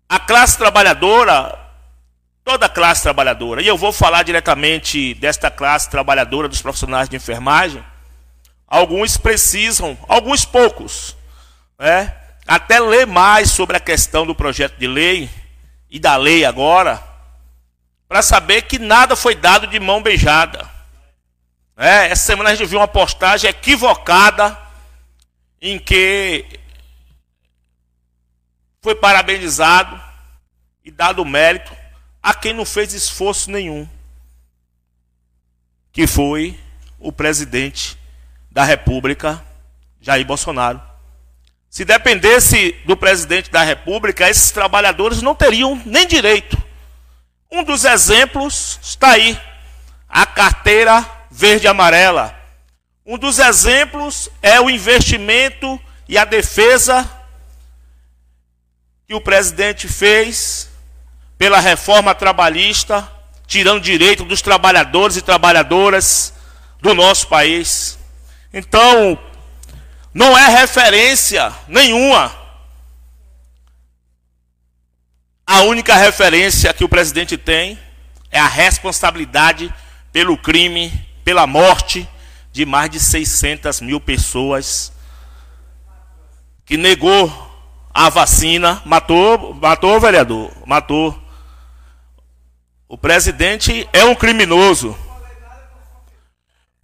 a classe trabalhadora, toda a classe trabalhadora, e eu vou falar diretamente desta classe trabalhadora dos profissionais de enfermagem, alguns precisam, alguns poucos, né, até ler mais sobre a questão do projeto de lei e da lei agora, para saber que nada foi dado de mão beijada. É, essa semana a gente viu uma postagem equivocada em que foi parabenizado e dado mérito a quem não fez esforço nenhum, que foi o presidente da República, Jair Bolsonaro. Se dependesse do presidente da República, esses trabalhadores não teriam nem direito um dos exemplos está aí, a carteira verde amarela. Um dos exemplos é o investimento e a defesa que o presidente fez pela reforma trabalhista, tirando direito dos trabalhadores e trabalhadoras do nosso país. Então, não é referência nenhuma A única referência que o presidente tem é a responsabilidade pelo crime, pela morte de mais de 600 mil pessoas, que negou a vacina, matou, matou, vereador, matou. O presidente é um criminoso.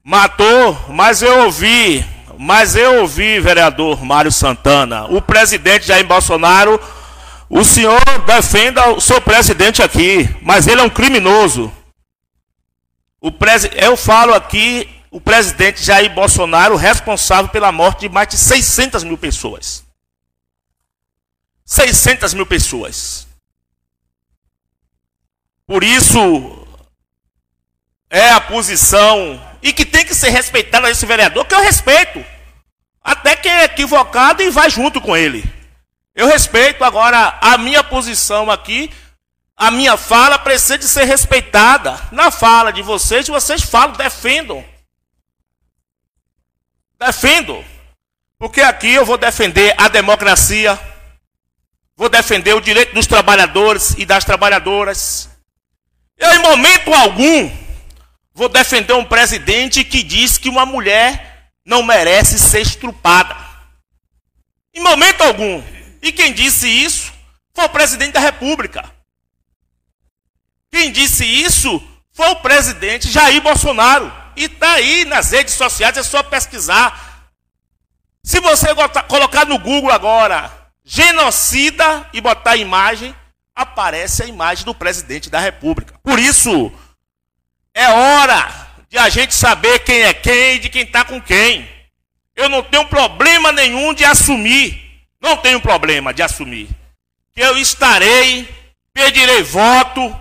Matou, mas eu ouvi, mas eu ouvi, vereador Mário Santana, o presidente Jair Bolsonaro o senhor defenda o seu presidente aqui, mas ele é um criminoso. O eu falo aqui, o presidente Jair Bolsonaro, responsável pela morte de mais de 600 mil pessoas. 600 mil pessoas. Por isso, é a posição, e que tem que ser respeitada esse vereador, que eu respeito. Até quem é equivocado e vai junto com ele. Eu respeito agora a minha posição aqui, a minha fala precisa de ser respeitada. Na fala de vocês, vocês falam, defendam. Defendo. Porque aqui eu vou defender a democracia, vou defender o direito dos trabalhadores e das trabalhadoras. Eu, em momento algum, vou defender um presidente que diz que uma mulher não merece ser estrupada. Em momento algum. E quem disse isso foi o presidente da República. Quem disse isso foi o presidente Jair Bolsonaro. E está aí nas redes sociais, é só pesquisar. Se você colocar no Google agora, genocida e botar a imagem, aparece a imagem do presidente da República. Por isso, é hora de a gente saber quem é quem e de quem está com quem. Eu não tenho problema nenhum de assumir, não tenho problema de assumir, que eu estarei, pedirei voto,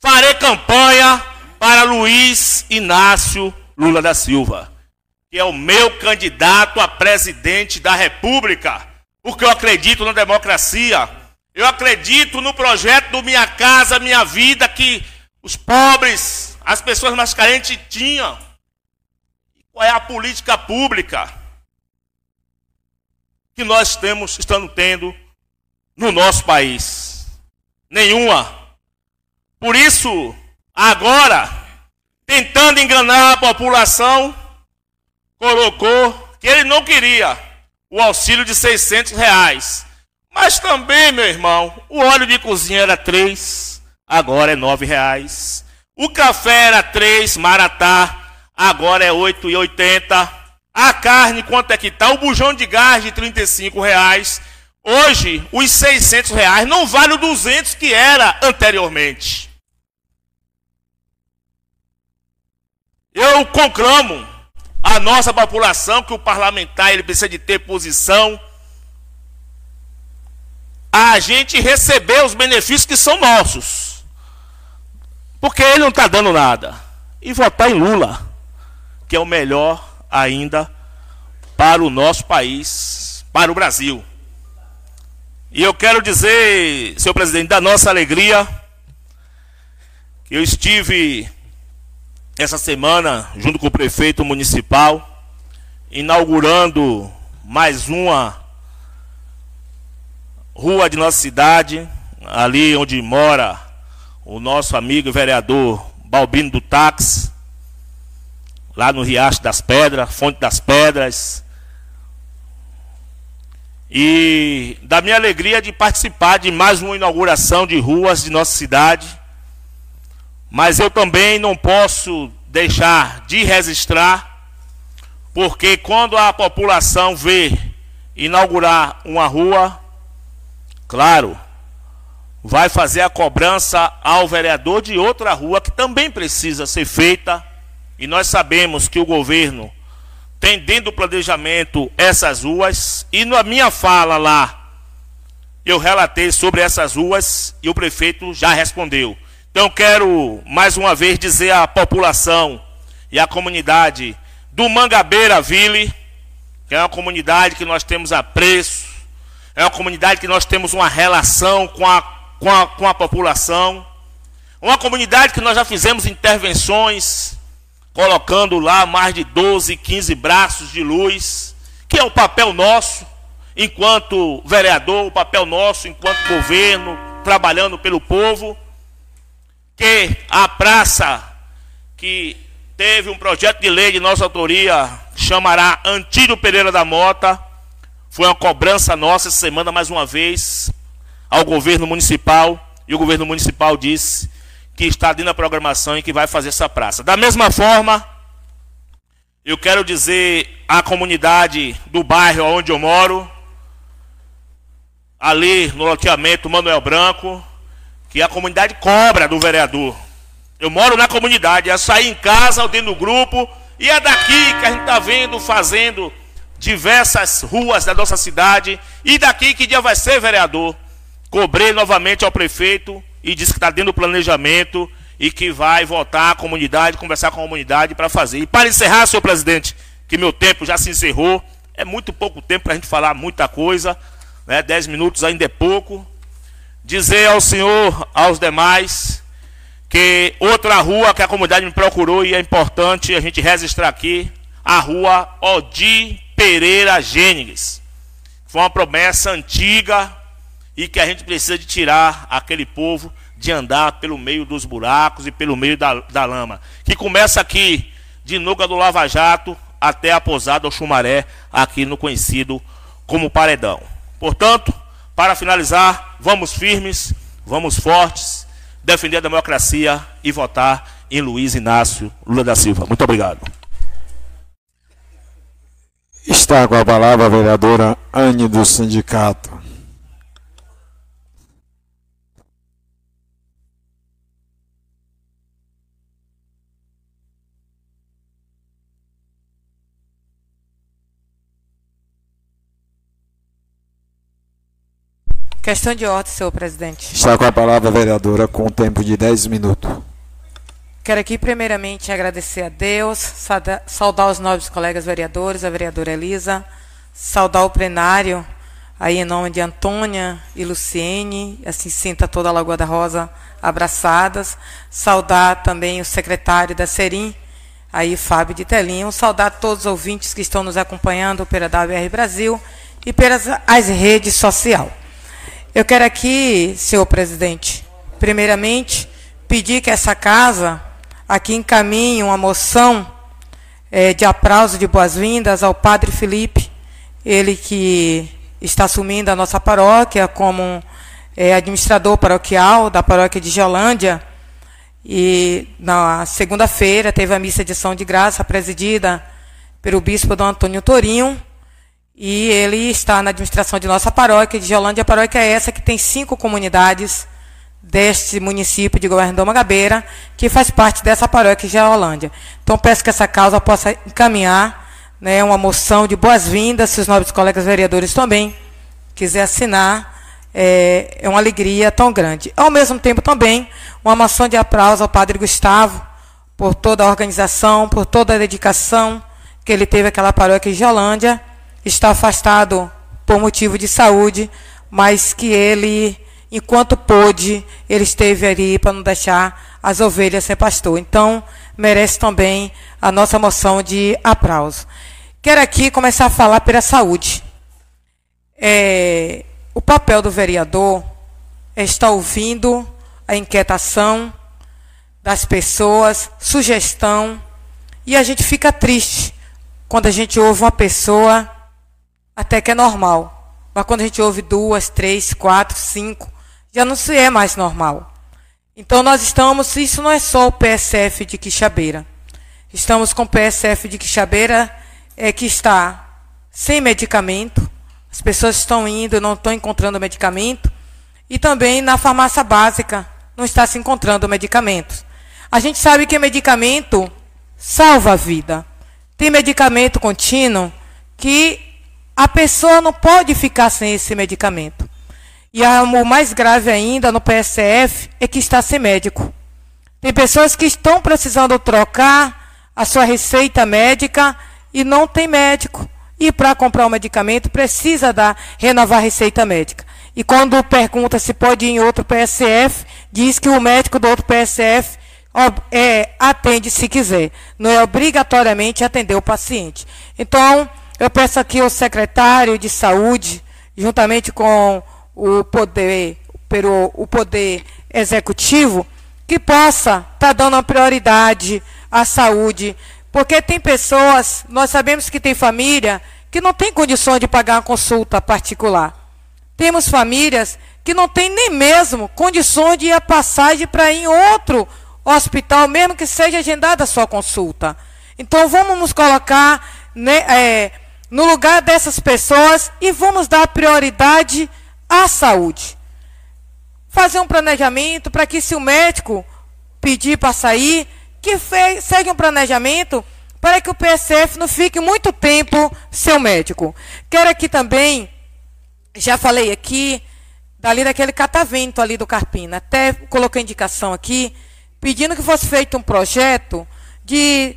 farei campanha para Luiz Inácio Lula da Silva que é o meu candidato a presidente da República, porque eu acredito na democracia, eu acredito no projeto do Minha Casa Minha Vida que os pobres, as pessoas mais carentes tinham. Qual é a política pública que nós temos, estamos tendo no nosso país? Nenhuma. Por isso, agora, tentando enganar a população, colocou que ele não queria o auxílio de 600 reais. Mas também, meu irmão, o óleo de cozinha era 3, agora é 9 reais. O café era 3, maratá, agora é 8,80. A carne, quanto é que está? O bujão de gás de 35 reais. Hoje, os 600 reais não vale o 200 que era anteriormente. Eu conclamo a nossa população, que o parlamentar ele precisa de ter posição, a gente receber os benefícios que são nossos. Porque ele não está dando nada. E votar em Lula, que é o melhor ainda para o nosso país, para o Brasil. E eu quero dizer, senhor presidente, da nossa alegria, que eu estive essa semana, junto com o prefeito municipal, inaugurando mais uma rua de nossa cidade, ali onde mora o nosso amigo vereador Balbino do Táxi, lá no Riacho das Pedras, Fonte das Pedras. E da minha alegria de participar de mais uma inauguração de ruas de nossa cidade mas eu também não posso deixar de registrar, porque quando a população vê inaugurar uma rua, claro, vai fazer a cobrança ao vereador de outra rua que também precisa ser feita, e nós sabemos que o governo tem dentro do planejamento essas ruas, e na minha fala lá, eu relatei sobre essas ruas e o prefeito já respondeu. Então quero mais uma vez dizer à população e à comunidade do Mangabeira Ville, que é uma comunidade que nós temos apreço, é uma comunidade que nós temos uma relação com a, com a, com a população, uma comunidade que nós já fizemos intervenções, colocando lá mais de 12, 15 braços de luz, que é o papel nosso, enquanto vereador, o papel nosso enquanto governo, trabalhando pelo povo. Que a praça que teve um projeto de lei de nossa autoria, chamará Antídio Pereira da Mota, foi uma cobrança nossa essa semana mais uma vez ao governo municipal, e o governo municipal disse que está dentro da programação e que vai fazer essa praça. Da mesma forma, eu quero dizer à comunidade do bairro onde eu moro, ali no loteamento Manuel Branco, que a comunidade cobra do vereador. Eu moro na comunidade, é sair em casa dentro do grupo, e é daqui que a gente está vendo, fazendo diversas ruas da nossa cidade, e daqui que dia vai ser vereador. Cobrei novamente ao prefeito e disse que está dentro do planejamento e que vai votar a comunidade, conversar com a comunidade para fazer. E para encerrar, senhor presidente, que meu tempo já se encerrou, é muito pouco tempo para a gente falar muita coisa, né? dez minutos ainda é pouco, dizer ao senhor, aos demais, que outra rua que a comunidade me procurou e é importante a gente registrar aqui, a rua Odi Pereira Gênesis. Foi uma promessa antiga e que a gente precisa de tirar aquele povo de andar pelo meio dos buracos e pelo meio da, da lama. Que começa aqui, de Nuca do Lava Jato, até a pousada ou Chumaré, aqui no conhecido como Paredão. Portanto, para finalizar, vamos firmes, vamos fortes, defender a democracia e votar em Luiz Inácio Lula da Silva. Muito obrigado. Está com a palavra a vereadora Anne do Sindicato. Questão de ordem, senhor presidente. Está com a palavra a vereadora com tempo de 10 minutos. Quero aqui primeiramente agradecer a Deus, saudar os nobres colegas vereadores, a vereadora Elisa, saudar o plenário, aí em nome de Antônia e Luciene, assim sinta toda a Lagoa da Rosa abraçadas, saudar também o secretário da Serim, aí Fábio de Telinho, saudar todos os ouvintes que estão nos acompanhando pela WR Brasil e pelas as redes sociais. Eu quero aqui, senhor presidente, primeiramente, pedir que essa casa aqui encaminhe uma moção é, de aplauso de boas-vindas ao padre Felipe, ele que está assumindo a nossa paróquia como é, administrador paroquial da paróquia de Geolândia. E na segunda-feira teve a missa de São de Graça presidida pelo bispo Dom Antônio Torinho, e ele está na administração de nossa paróquia, de Geolândia. A paróquia é essa que tem cinco comunidades deste município de Governador Magabeira, que faz parte dessa paróquia de Geolândia. Então, peço que essa causa possa encaminhar né, uma moção de boas-vindas, se os nobres colegas vereadores também quiser assinar, é, é uma alegria tão grande. Ao mesmo tempo, também, uma moção de aplauso ao Padre Gustavo, por toda a organização, por toda a dedicação que ele teve àquela paróquia de Geolândia, está afastado por motivo de saúde, mas que ele, enquanto pôde, ele esteve ali para não deixar as ovelhas sem pastor. Então, merece também a nossa moção de aplauso. Quero aqui começar a falar pela saúde. É, o papel do vereador é estar ouvindo a inquietação das pessoas, sugestão, e a gente fica triste quando a gente ouve uma pessoa até que é normal. Mas quando a gente ouve duas, três, quatro, cinco, já não se é mais normal. Então nós estamos, isso não é só o PSF de Quixabeira. Estamos com o PSF de Quixabeira é, que está sem medicamento. As pessoas estão indo, não estão encontrando medicamento. E também na farmácia básica não está se encontrando medicamentos. A gente sabe que medicamento salva a vida. Tem medicamento contínuo que a pessoa não pode ficar sem esse medicamento. E o mais grave ainda no PSF é que está sem médico. Tem pessoas que estão precisando trocar a sua receita médica e não tem médico. E para comprar o medicamento precisa dar, renovar a receita médica. E quando pergunta se pode ir em outro PSF, diz que o médico do outro PSF é, atende se quiser. Não é obrigatoriamente atender o paciente. Então, eu peço aqui ao secretário de saúde, juntamente com o poder, pelo, o poder executivo, que possa estar tá dando prioridade à saúde. Porque tem pessoas, nós sabemos que tem família que não tem condições de pagar uma consulta particular. Temos famílias que não têm nem mesmo condições de ir a passagem para ir em outro hospital, mesmo que seja agendada a sua consulta. Então vamos nos colocar né, é, no lugar dessas pessoas e vamos dar prioridade à saúde. Fazer um planejamento para que, se o médico pedir para sair, que seja um planejamento para que o PSF não fique muito tempo sem o médico. Quero aqui também, já falei aqui, dali daquele catavento ali do Carpina, até coloquei indicação aqui, pedindo que fosse feito um projeto de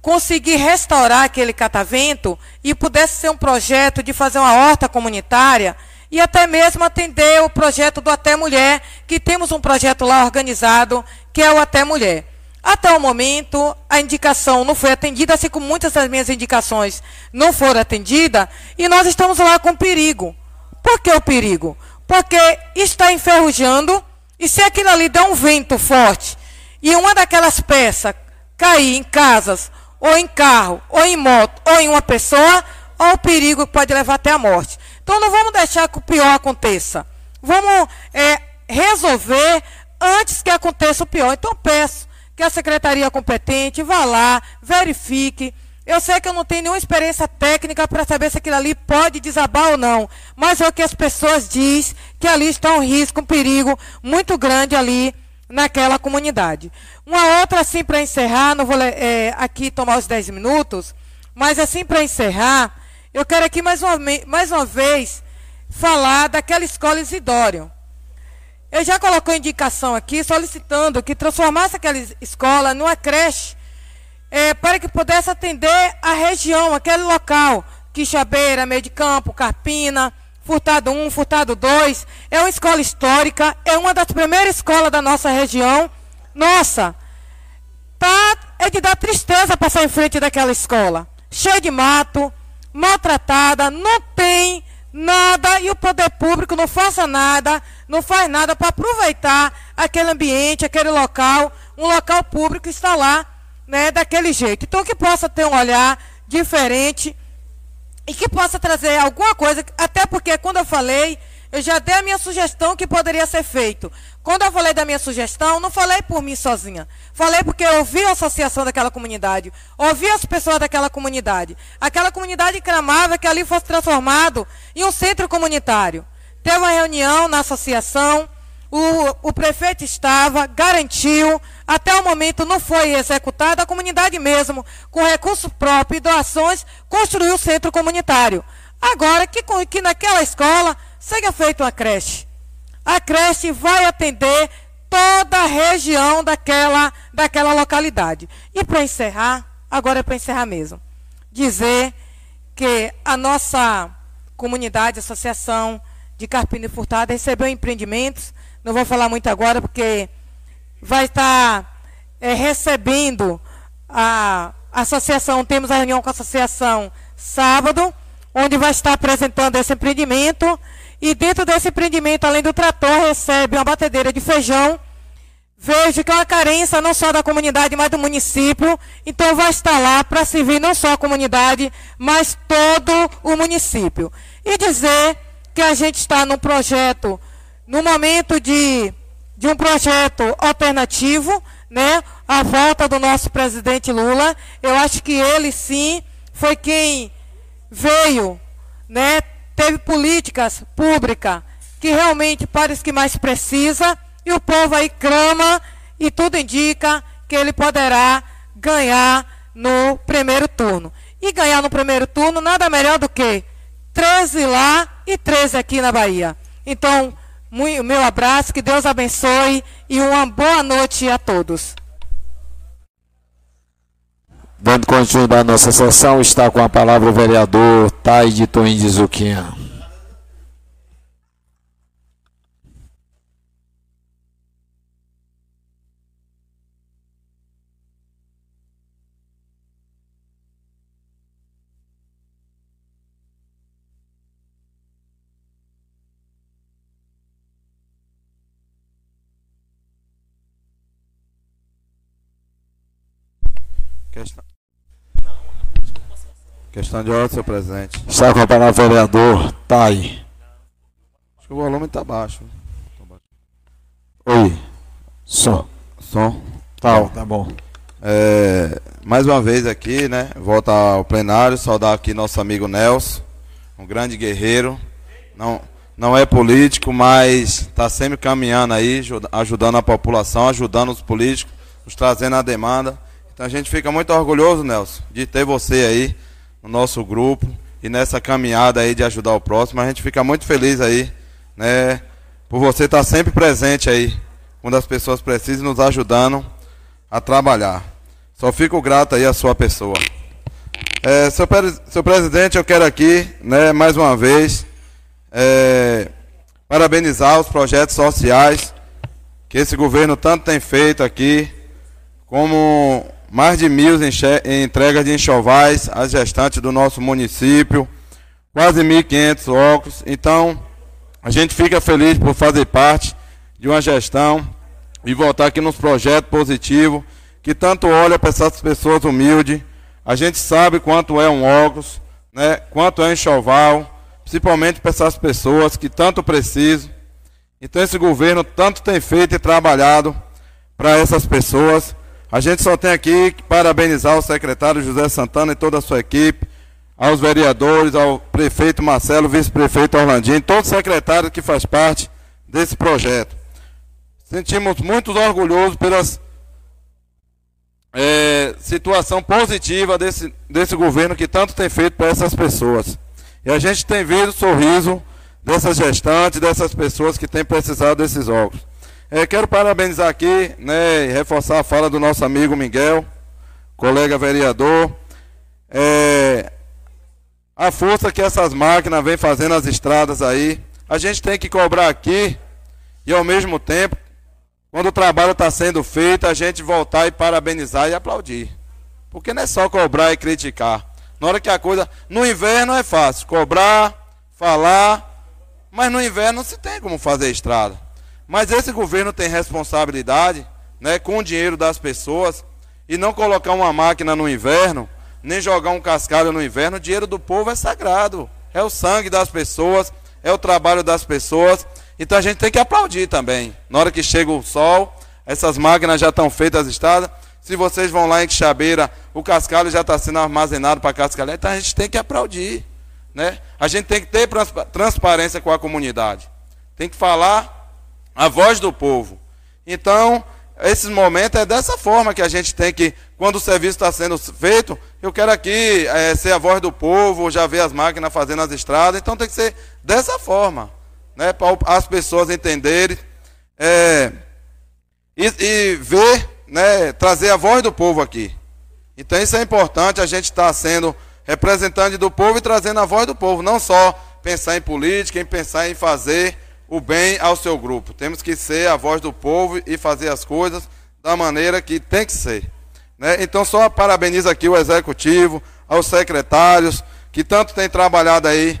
conseguir restaurar aquele catavento e pudesse ser um projeto de fazer uma horta comunitária e até mesmo atender o projeto do Até Mulher, que temos um projeto lá organizado, que é o Até Mulher. Até o momento, a indicação não foi atendida, assim como muitas das minhas indicações não foram atendidas, e nós estamos lá com perigo. Por que o perigo? Porque está enferrujando, e se aquilo ali der um vento forte, e uma daquelas peças cair em casas ou em carro, ou em moto, ou em uma pessoa, ou o perigo que pode levar até a morte. Então não vamos deixar que o pior aconteça. Vamos é, resolver antes que aconteça o pior. Então peço que a secretaria competente vá lá, verifique Eu sei que eu não tenho nenhuma experiência técnica para saber se aquilo ali pode desabar ou não. Mas é o que as pessoas dizem, que ali está um risco, um perigo muito grande ali naquela comunidade. Uma outra, assim, para encerrar, não vou é, aqui tomar os 10 minutos, mas assim, para encerrar, eu quero aqui mais uma, mais uma vez falar daquela escola Isidório. Eu já coloquei indicação aqui, solicitando que transformasse aquela escola numa creche é, para que pudesse atender a região, aquele local, Quixabeira, Meio de Campo, Carpina, Furtado 1, Furtado 2. É uma escola histórica, é uma das primeiras escolas da nossa região. Nossa, tá, é de dar tristeza passar em frente daquela escola. Cheia de mato, maltratada, não tem nada e o poder público não faça nada, não faz nada para aproveitar aquele ambiente, aquele local, um local público está lá né, daquele jeito. Então, que possa ter um olhar diferente e que possa trazer alguma coisa, até porque quando eu falei, eu já dei a minha sugestão que poderia ser feito. Quando eu falei da minha sugestão, não falei por mim sozinha. Falei porque eu ouvi a associação daquela comunidade, ouvi as pessoas daquela comunidade. Aquela comunidade clamava que ali fosse transformado em um centro comunitário. Teve uma reunião na associação, o, o prefeito estava, garantiu, até o momento não foi executado, a comunidade mesmo, com recurso próprio e doações, construiu o centro comunitário. Agora, que, que naquela escola seja feita uma creche. A creche vai atender toda a região daquela, daquela localidade. E para encerrar, agora é para encerrar mesmo, dizer que a nossa comunidade, associação de Carpina e Furtada, recebeu empreendimentos não vou falar muito agora, porque vai estar é, recebendo a associação, temos a reunião com a associação sábado, onde vai estar apresentando esse empreendimento. E dentro desse empreendimento, além do trator, recebe uma batedeira de feijão. Vejo que é uma carência não só da comunidade, mas do município. Então vai estar lá para servir não só a comunidade, mas todo o município. E dizer que a gente está num projeto no momento de, de um projeto alternativo, né, a volta do nosso presidente Lula, eu acho que ele sim foi quem veio, né, teve políticas públicas que realmente para os que mais precisa, e o povo aí clama e tudo indica que ele poderá ganhar no primeiro turno. E ganhar no primeiro turno nada melhor do que 13 lá e 13 aqui na Bahia. Então, meu abraço, que Deus abençoe e uma boa noite a todos. Dando continuidade à nossa sessão, está com a palavra o vereador Taide Toim de Zuquinha. Questão. Questão de ordem, senhor presidente. Está com a palavra vereador Tai. Acho que o volume está baixo. Oi. Som. Som. Tá, tá bom. É, mais uma vez aqui, né? Volta ao plenário, saudar aqui nosso amigo Nelson, um grande guerreiro. Não, não é político, mas está sempre caminhando aí, ajudando a população, ajudando os políticos, nos trazendo a demanda. Então a gente fica muito orgulhoso, Nelson, de ter você aí no nosso grupo e nessa caminhada aí de ajudar o próximo. A gente fica muito feliz aí, né, por você estar sempre presente aí, quando as pessoas precisam nos ajudando a trabalhar. Só fico grato aí à sua pessoa. É, seu, seu presidente, eu quero aqui, né, mais uma vez, é, parabenizar os projetos sociais que esse governo tanto tem feito aqui, como mais de mil entregas de enxovais às gestantes do nosso município, quase 1.500 óculos. Então, a gente fica feliz por fazer parte de uma gestão e voltar aqui nos projetos positivos, que tanto olha para essas pessoas humildes. A gente sabe quanto é um óculos, né, quanto é um enxoval, principalmente para essas pessoas que tanto precisam. Então, esse governo tanto tem feito e trabalhado para essas pessoas. A gente só tem aqui que parabenizar o secretário José Santana e toda a sua equipe, aos vereadores, ao prefeito Marcelo, vice-prefeito Orlandinho, todos os secretários que faz parte desse projeto. Sentimos muito orgulhosos pela é, situação positiva desse, desse governo que tanto tem feito para essas pessoas. E a gente tem visto o sorriso dessas gestantes, dessas pessoas que têm precisado desses órgãos. É, quero parabenizar aqui, né, e reforçar a fala do nosso amigo Miguel, colega vereador. É, a força que essas máquinas vêm fazendo as estradas aí. A gente tem que cobrar aqui e ao mesmo tempo, quando o trabalho está sendo feito, a gente voltar e parabenizar e aplaudir. Porque não é só cobrar e criticar. Na hora que a coisa. No inverno é fácil. Cobrar, falar. Mas no inverno não se tem como fazer estrada. Mas esse governo tem responsabilidade né, com o dinheiro das pessoas e não colocar uma máquina no inverno, nem jogar um cascalho no inverno. O dinheiro do povo é sagrado. É o sangue das pessoas, é o trabalho das pessoas. Então a gente tem que aplaudir também. Na hora que chega o sol, essas máquinas já estão feitas as estradas. Se vocês vão lá em Quixabeira, o cascalho já está sendo armazenado para cascalhar. Então a gente tem que aplaudir. Né? A gente tem que ter transparência com a comunidade. Tem que falar a voz do povo. Então, esses momentos é dessa forma que a gente tem que, quando o serviço está sendo feito, eu quero aqui é, ser a voz do povo, já ver as máquinas fazendo as estradas. Então tem que ser dessa forma, né, para as pessoas entenderem é, e, e ver né, trazer a voz do povo aqui. Então isso é importante, a gente está sendo representante do povo e trazendo a voz do povo, não só pensar em política, em pensar em fazer o bem ao seu grupo. Temos que ser a voz do povo e fazer as coisas da maneira que tem que ser. Né? Então só parabenizo aqui o executivo, aos secretários, que tanto têm trabalhado aí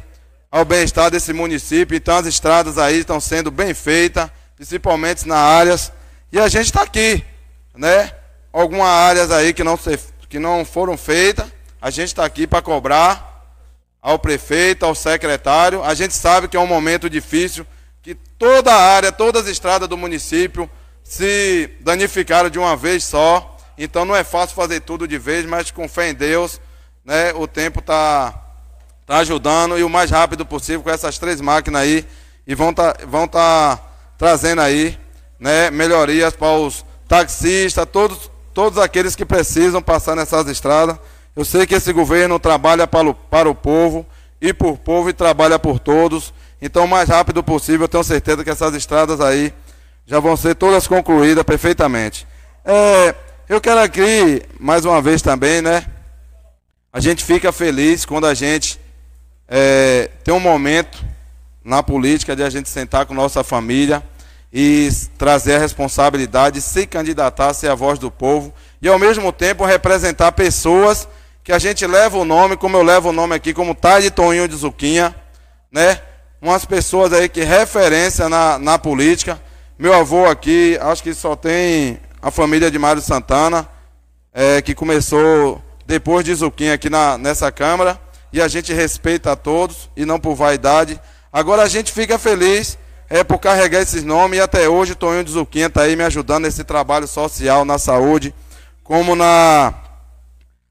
ao bem-estar desse município. Então as estradas aí estão sendo bem feitas, principalmente nas áreas. E a gente está aqui né? Algumas áreas aí que não, se, que não foram feitas, a gente está aqui para cobrar ao prefeito, ao secretário. A gente sabe que é um momento difícil, toda a área, todas as estradas do município se danificaram de uma vez só. Então não é fácil fazer tudo de vez, mas com fé em Deus, né, o tempo está tá ajudando e o mais rápido possível com essas três máquinas aí e vão tá, vão tá trazendo aí né, melhorias para os taxista, todos, todos aqueles que precisam passar nessas estradas. Eu sei que esse governo trabalha para o, para o povo e por povo e trabalha por todos. Então, o mais rápido possível, eu tenho certeza que essas estradas aí já vão ser todas concluídas perfeitamente. É, eu quero aqui, mais uma vez também, né? A gente fica feliz quando a gente é, tem um momento na política de a gente sentar com nossa família e trazer a responsabilidade, se candidatar ser a voz do povo e ao mesmo tempo representar pessoas que a gente leva o nome, como eu levo o nome aqui, como Tade Toninho de Zuquinha, né? Umas pessoas aí que referência na, na política. Meu avô aqui, acho que só tem a família de Mário Santana, é, que começou depois de Zuquinha aqui na, nessa Câmara, e a gente respeita a todos, e não por vaidade. Agora a gente fica feliz é por carregar esses nomes e até hoje o Tonho de Zuquinha está aí me ajudando nesse trabalho social na saúde. Como na,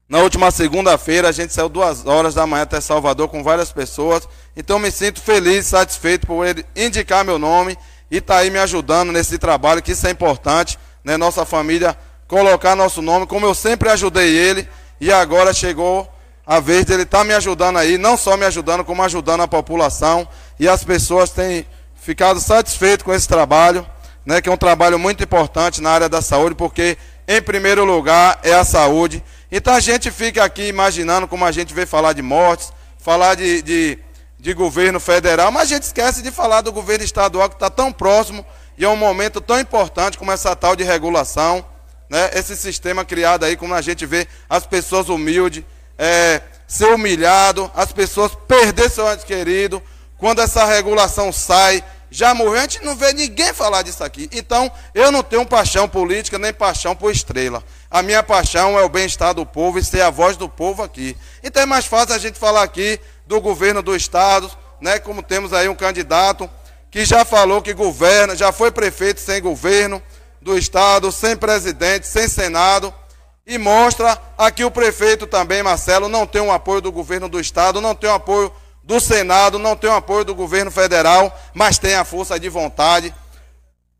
na última segunda-feira a gente saiu duas horas da manhã até Salvador com várias pessoas. Então me sinto feliz, satisfeito por ele indicar meu nome e estar tá aí me ajudando nesse trabalho, que isso é importante, né? Nossa família colocar nosso nome, como eu sempre ajudei ele, e agora chegou a vez dele estar tá me ajudando aí, não só me ajudando, como ajudando a população. E as pessoas têm ficado satisfeito com esse trabalho, né, que é um trabalho muito importante na área da saúde, porque em primeiro lugar é a saúde. Então a gente fica aqui imaginando como a gente vê falar de mortes, falar de, de, de governo federal, mas a gente esquece de falar do governo estadual que está tão próximo e é um momento tão importante como essa tal de regulação, né, esse sistema criado aí, como a gente vê as pessoas humildes, é, ser humilhado, as pessoas perder seu ente querido, quando essa regulação sai, já morreu, a gente não vê ninguém falar disso aqui. Então, eu não tenho paixão política nem paixão por estrela. A minha paixão é o bem-estar do povo e ser a voz do povo aqui. Então é mais fácil a gente falar aqui do governo do estado, né? Como temos aí um candidato que já falou que governa, já foi prefeito sem governo, do Estado, sem presidente, sem Senado. E mostra aqui o prefeito também, Marcelo, não tem o um apoio do governo do Estado, não tem o um apoio do Senado, não tem o um apoio do governo federal, mas tem a força de vontade,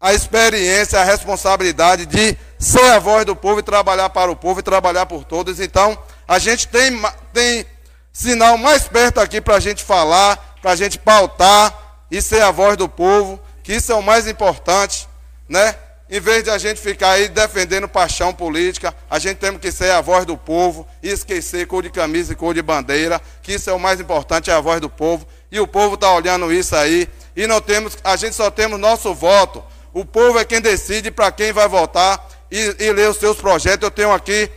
a experiência, a responsabilidade de ser a voz do povo e trabalhar para o povo e trabalhar por todos. Então, a gente tem, tem sinal mais perto aqui para a gente falar, para a gente pautar e ser a voz do povo, que isso é o mais importante, né? Em vez de a gente ficar aí defendendo paixão política, a gente tem que ser a voz do povo e esquecer cor de camisa e cor de bandeira, que isso é o mais importante, é a voz do povo. E o povo está olhando isso aí. E não temos, a gente só temos nosso voto. O povo é quem decide para quem vai votar e, e ler os seus projetos. Eu tenho aqui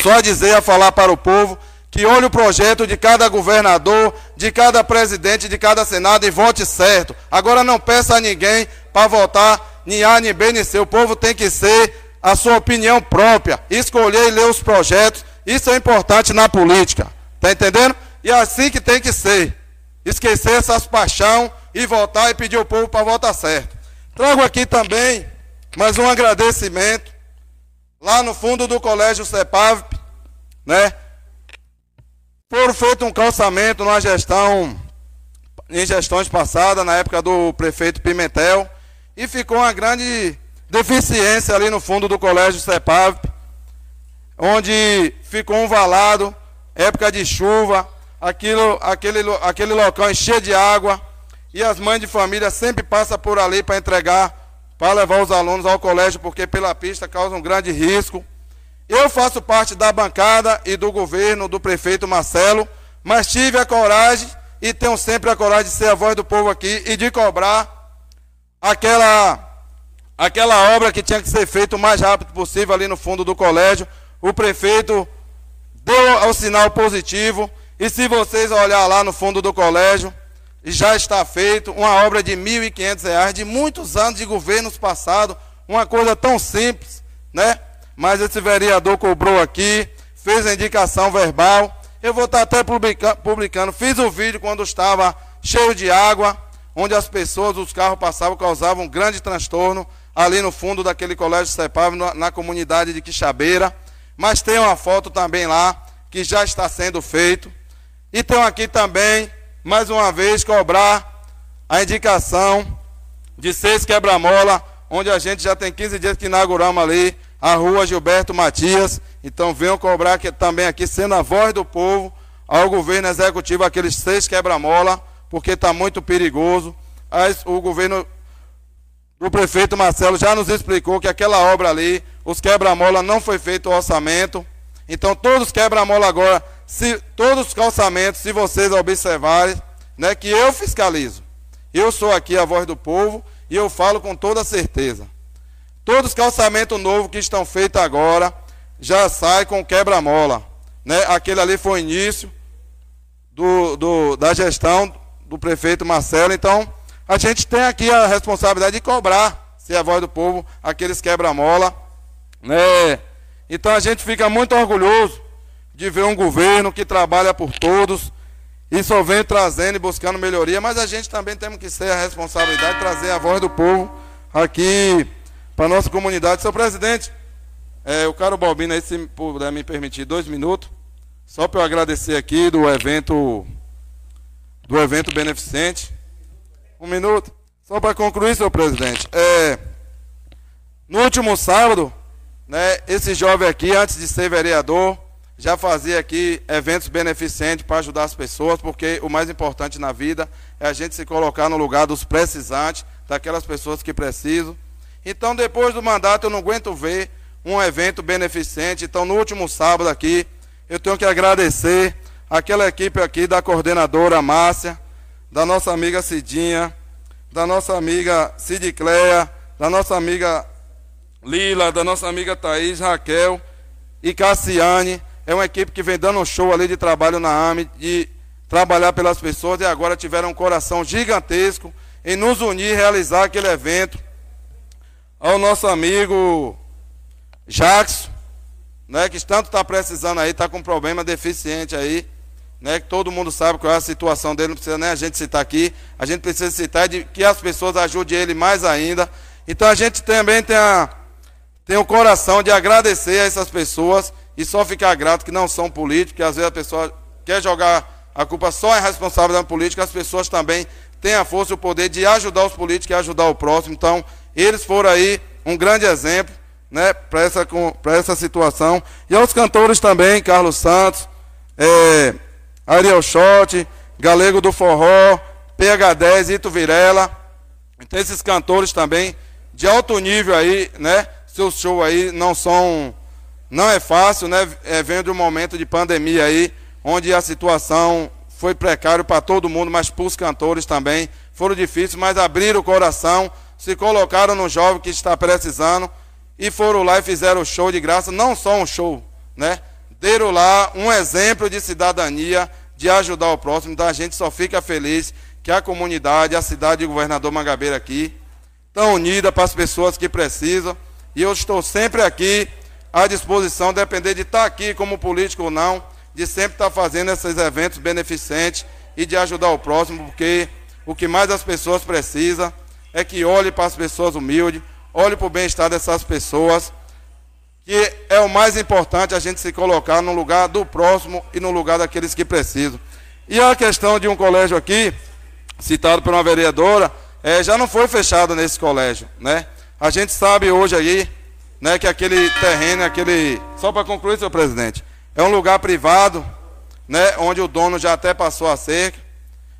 só a dizer, a falar para o povo, que olhe o projeto de cada governador, de cada presidente, de cada senado e vote certo. Agora não peça a ninguém para votar nem A, nem B, nem C. O povo tem que ser a sua opinião própria, escolher e ler os projetos. Isso é importante na política. Está entendendo? E é assim que tem que ser. Esquecer essas paixão e votar e pedir ao povo para votar certo. Trago aqui também mais um agradecimento lá no fundo do colégio CEPAV, né? Foram feito um calçamento numa gestão, em gestões passadas, na época do prefeito Pimentel, e ficou uma grande deficiência ali no fundo do colégio CEPAV, onde ficou um valado, época de chuva, aquilo, aquele, aquele local cheio de água, e as mães de família sempre passam por ali para entregar, para levar os alunos ao colégio, porque pela pista causa um grande risco. Eu faço parte da bancada e do governo do prefeito Marcelo, mas tive a coragem e tenho sempre a coragem de ser a voz do povo aqui e de cobrar aquela, aquela obra que tinha que ser feita o mais rápido possível ali no fundo do colégio. O prefeito deu o sinal positivo. E se vocês olhar lá no fundo do colégio, já está feito uma obra de R$ 1.500, de muitos anos de governos passados, uma coisa tão simples, né? Mas esse vereador cobrou aqui, fez a indicação verbal. Eu vou estar até publicando. Fiz o vídeo quando estava cheio de água onde as pessoas, os carros passavam, causavam um grande transtorno ali no fundo daquele colégio CEPAV, na, na comunidade de Quixabeira. Mas tem uma foto também lá, que já está sendo feito. E tem aqui também, mais uma vez, cobrar a indicação de seis quebra-mola, onde a gente já tem 15 dias que inauguramos ali a rua Gilberto Matias. Então venham cobrar que, também aqui, sendo a voz do povo, ao governo executivo, aqueles seis quebra-mola porque está muito perigoso. o governo o prefeito Marcelo já nos explicou que aquela obra ali, os quebra-mola não foi feito o orçamento. Então todos os quebra-mola agora, se, todos os calçamentos, se vocês observarem, né, que eu fiscalizo. Eu sou aqui a voz do povo e eu falo com toda certeza. Todos os calçamentos novos que estão feitos agora já saem com quebra-mola. Né? Aquele ali foi o início do, do, da gestão do prefeito Marcelo. Então, a gente tem aqui a responsabilidade de cobrar, se é a voz do povo, aqueles quebra-mola. Né? Então, a gente fica muito orgulhoso de ver um governo que trabalha por todos e só vem trazendo e buscando melhoria, mas a gente também temos que ser a responsabilidade de trazer a voz do povo aqui para a nossa comunidade. Seu presidente, é, o caro Balbino aí, se puder me permitir dois minutos, só para eu agradecer aqui do evento do evento beneficente. Um minuto. Só para concluir, senhor presidente. É, no último sábado, né, esse jovem aqui, antes de ser vereador, já fazia aqui eventos beneficentes para ajudar as pessoas, porque o mais importante na vida é a gente se colocar no lugar dos precisantes, daquelas pessoas que precisam. Então, depois do mandato, eu não aguento ver um evento beneficente. Então, no último sábado aqui, eu tenho que agradecer aquela equipe aqui da coordenadora Márcia, da nossa amiga Cidinha, da nossa amiga Cidicleia, da nossa amiga Lila, da nossa amiga Thaís, Raquel e Cassiane. É uma equipe que vem dando um show ali de trabalho na AME, de trabalhar pelas pessoas e agora tiveram um coração gigantesco em nos unir e realizar aquele evento. Ao nosso amigo Jackson, né, que tanto está precisando aí, está com um problema deficiente aí né, que todo mundo sabe qual é a situação dele, não precisa nem a gente citar aqui, a gente precisa citar de que as pessoas ajudem ele mais ainda. Então a gente também tem a, tem o coração de agradecer a essas pessoas e só ficar grato que não são políticos, que às vezes a pessoa quer jogar a culpa só é responsável da política, as pessoas também têm a força e o poder de ajudar os políticos e ajudar o próximo. Então, eles foram aí um grande exemplo né, para essa, essa situação. E aos cantores também, Carlos Santos, é, Ariel Schott, Galego do Forró, PH10, Ito Virela. Então, esses cantores também de alto nível aí, né? Seus shows aí não são. Não é fácil, né? É, vem de um momento de pandemia aí, onde a situação foi precária para todo mundo, mas para os cantores também. Foram difíceis, mas abriram o coração, se colocaram no jovem que está precisando e foram lá e fizeram o show de graça, não só um show, né? Deram lá um exemplo de cidadania, de ajudar o próximo. Então a gente só fica feliz que a comunidade, a cidade de Governador Mangabeira aqui, estão unida para as pessoas que precisam. E eu estou sempre aqui à disposição, depender de estar aqui como político ou não, de sempre estar fazendo esses eventos beneficentes e de ajudar o próximo, porque o que mais as pessoas precisam é que olhe para as pessoas humildes, olhe para o bem-estar dessas pessoas, que é o mais importante a gente se colocar no lugar do próximo e no lugar daqueles que precisam. E a questão de um colégio aqui, citado por uma vereadora, é, já não foi fechado nesse colégio, né? A gente sabe hoje aí, né, que aquele terreno, aquele, só para concluir, senhor presidente, é um lugar privado, né, onde o dono já até passou a cerca,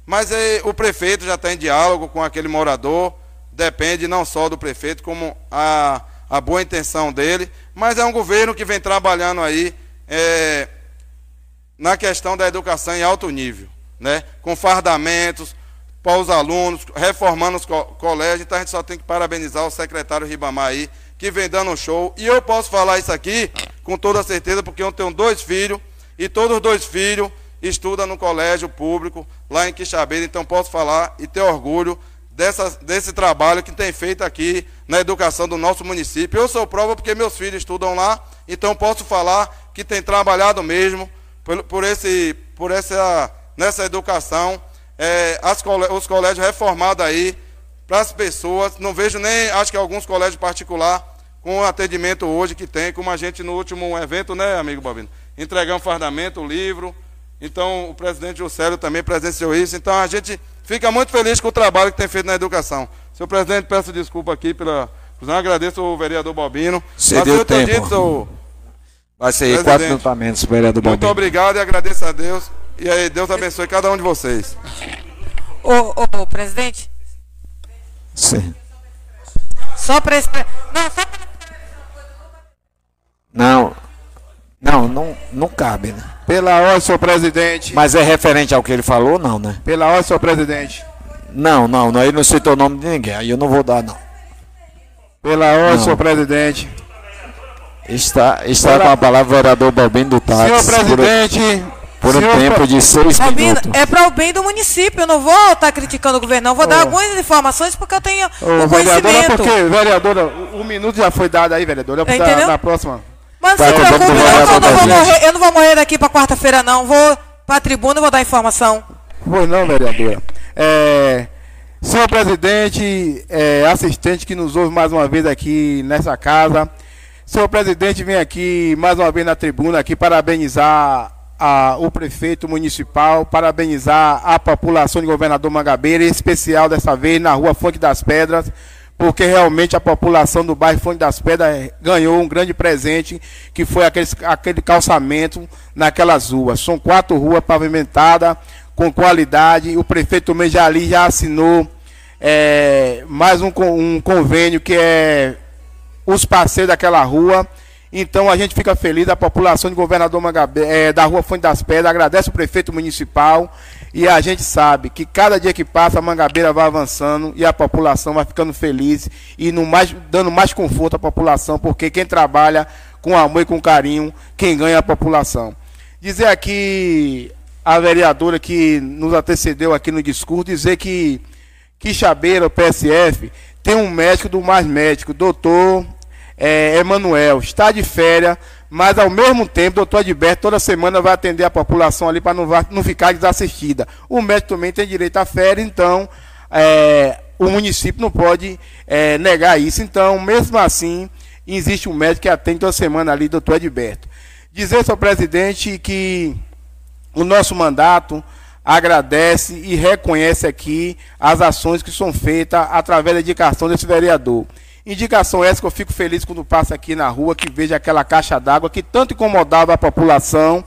mas é, o prefeito já está em diálogo com aquele morador, depende não só do prefeito, como a, a boa intenção dele, mas é um governo que vem trabalhando aí é, na questão da educação em alto nível, né, com fardamentos, para os alunos, reformando os co colégios. Então a gente só tem que parabenizar o secretário Ribamar aí, que vem dando um show. E eu posso falar isso aqui com toda certeza, porque eu tenho dois filhos, e todos os dois filhos estudam no colégio público, lá em Quixabeira. Então posso falar e ter orgulho dessa, desse trabalho que tem feito aqui na educação do nosso município. Eu sou prova porque meus filhos estudam lá, então posso falar que tem trabalhado mesmo por, por, esse, por essa, nessa educação é, as, os colégios reformados aí para as pessoas. Não vejo nem, acho que alguns colégios particulares com o atendimento hoje que tem, como a gente no último evento, né, amigo Bobino? Entregamos fardamento, livro. Então, o presidente Juscelio também presenciou isso. Então, a gente fica muito feliz com o trabalho que tem feito na educação. Senhor presidente, peço desculpa aqui pela. Não agradeço o vereador Bobino. Você deu tempo. Dito, Vai ser quatro minutamentos, vereador Bobino. Muito obrigado e agradeço a Deus. E aí, Deus abençoe cada um de vocês. Ô, ô, ô presidente. Sim. Só para Não, só Não. Não, não, não cabe, né? Pela ordem, senhor presidente. Mas é referente ao que ele falou, não, né? Pela ordem, senhor presidente. Não, não, não, ele não citou o nome de ninguém, aí eu não vou dar, não. Pela ordem, não. senhor presidente. Está, está Pela... com a palavra o vereador Balbino do Táxi. Senhor presidente, por um tempo de seis Sabina, minutos. É para o bem do município. Eu não vou estar tá criticando o governo, não. Vou oh. dar algumas informações porque eu tenho oh, o conhecimento. Vereadora, porque, vereadora, o, minuto já foi dado aí, vereadora. Entendeu? Na próxima. Mas não se preocupe, não, eu, não vou morrer, eu não vou morrer daqui para quarta-feira, não. Vou para a tribuna e vou dar informação. Pois não, vereadora. É, senhor presidente, é, assistente que nos ouve mais uma vez aqui nessa casa. Senhor presidente, vem aqui mais uma vez na tribuna aqui parabenizar a, o prefeito municipal, parabenizar a população de Governador Mangabeira, em especial dessa vez na rua Fonte das Pedras, porque realmente a população do bairro Fonte das Pedras ganhou um grande presente, que foi aquele, aquele calçamento naquelas ruas. São quatro ruas pavimentadas, com qualidade. O prefeito também já ali já assinou é, mais um, um convênio que é os parceiros daquela rua então a gente fica feliz, a população de governador Mangabe, é, da rua Fonte das Pedras agradece o prefeito municipal e a gente sabe que cada dia que passa a Mangabeira vai avançando e a população vai ficando feliz e mais, dando mais conforto à população, porque quem trabalha com amor e com carinho, quem ganha é a população. Dizer aqui a vereadora que nos antecedeu aqui no discurso, dizer que Chabeira, o PSF, tem um médico do mais médico, doutor é, Emanuel está de férias, mas ao mesmo tempo, o doutor Adberto toda semana vai atender a população ali para não, não ficar desassistida. O médico também tem direito à férias, então é, o município não pode é, negar isso. Então, mesmo assim, existe um médico que atende toda semana ali, doutor Edberto. Dizer, senhor presidente, que o nosso mandato agradece e reconhece aqui as ações que são feitas através da indicação desse vereador. Indicação essa que eu fico feliz quando passo aqui na rua, que vejo aquela caixa d'água que tanto incomodava a população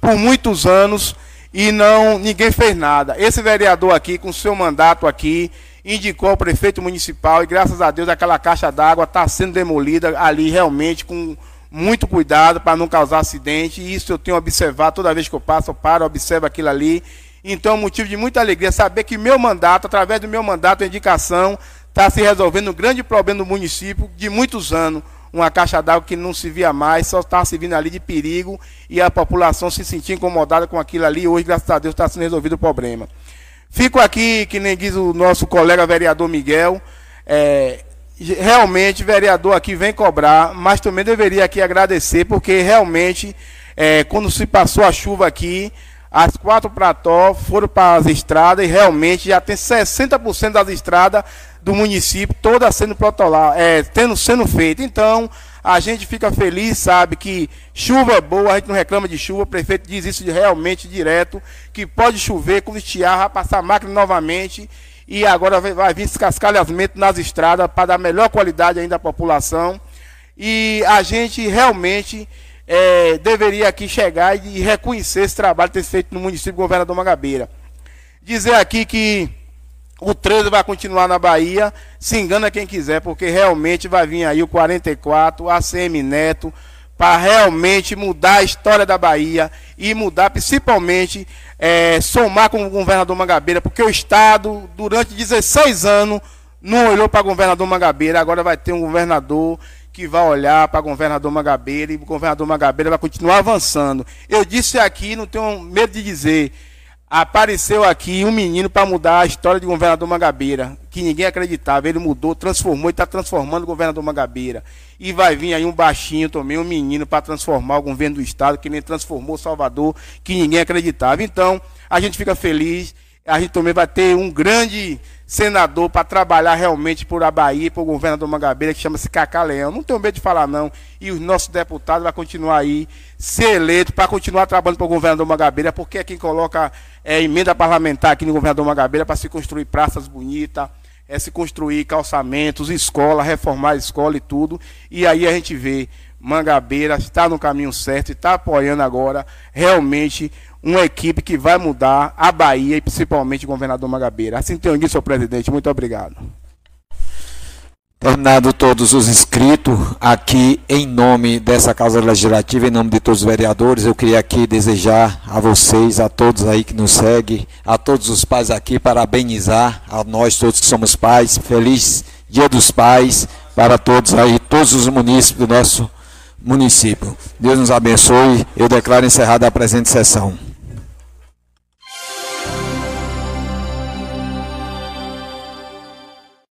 por muitos anos e não ninguém fez nada. Esse vereador aqui, com seu mandato aqui, indicou ao prefeito municipal e graças a Deus aquela caixa d'água está sendo demolida ali realmente com muito cuidado para não causar acidente. E isso eu tenho observado toda vez que eu passo, eu paro, observo aquilo ali. Então, é motivo de muita alegria saber que meu mandato, através do meu mandato, a indicação, está se resolvendo um grande problema do município de muitos anos. Uma caixa d'água que não se via mais, só está se vindo ali de perigo e a população se sentia incomodada com aquilo ali. Hoje, graças a Deus, está sendo resolvido o problema. Fico aqui, que nem diz o nosso colega vereador Miguel, é, realmente vereador aqui vem cobrar, mas também deveria aqui agradecer, porque realmente, é, quando se passou a chuva aqui, as quatro plató foram para as estradas e realmente já tem 60% das estradas do município toda sendo protolar, é, tendo sendo feita. Então, a gente fica feliz, sabe, que chuva é boa, a gente não reclama de chuva, o prefeito diz isso realmente direto, que pode chover, quando estiar, vai passar a máquina novamente e agora vai, vai vir esse cascalhamento nas estradas para dar melhor qualidade ainda à população. E a gente realmente é, deveria aqui chegar e reconhecer esse trabalho tem feito no município do governador Magabeira. Dizer aqui que o 13 vai continuar na Bahia, se engana quem quiser, porque realmente vai vir aí o 44, a ACM Neto, para realmente mudar a história da Bahia e mudar principalmente, é, somar com o governador Mangabeira, porque o Estado, durante 16 anos, não olhou para o governador Mangabeira, agora vai ter um governador que vai olhar para o governador Mangabeira e o governador Mangabeira vai continuar avançando. Eu disse aqui, não tenho medo de dizer, apareceu aqui um menino para mudar a história de governador Mangabeira, que ninguém acreditava. Ele mudou, transformou e está transformando o governador Mangabeira. E vai vir aí um baixinho também, um menino, para transformar o governo do estado, que nem transformou Salvador, que ninguém acreditava. Então, a gente fica feliz. A gente também vai ter um grande senador para trabalhar realmente por a Bahia, por o governador Mangabeira, que chama-se Cacá Leão. Não tenho medo de falar, não. E os nossos deputados vão continuar aí, ser eleito para continuar trabalhando para o governador Mangabeira, porque é quem coloca é, emenda parlamentar aqui no governador Mangabeira para se construir praças bonitas, é se construir calçamentos, escola, reformar a escola e tudo. E aí a gente vê Mangabeira está no caminho certo e está apoiando agora realmente uma equipe que vai mudar a Bahia e principalmente o governador Magabeira. Assim tenho dito, senhor presidente. Muito obrigado. Terminado todos os inscritos, aqui em nome dessa Casa Legislativa, em nome de todos os vereadores, eu queria aqui desejar a vocês, a todos aí que nos seguem, a todos os pais aqui, parabenizar a nós todos que somos pais. Feliz Dia dos Pais para todos aí, todos os munícipes do nosso município. Deus nos abençoe. Eu declaro encerrada a presente sessão.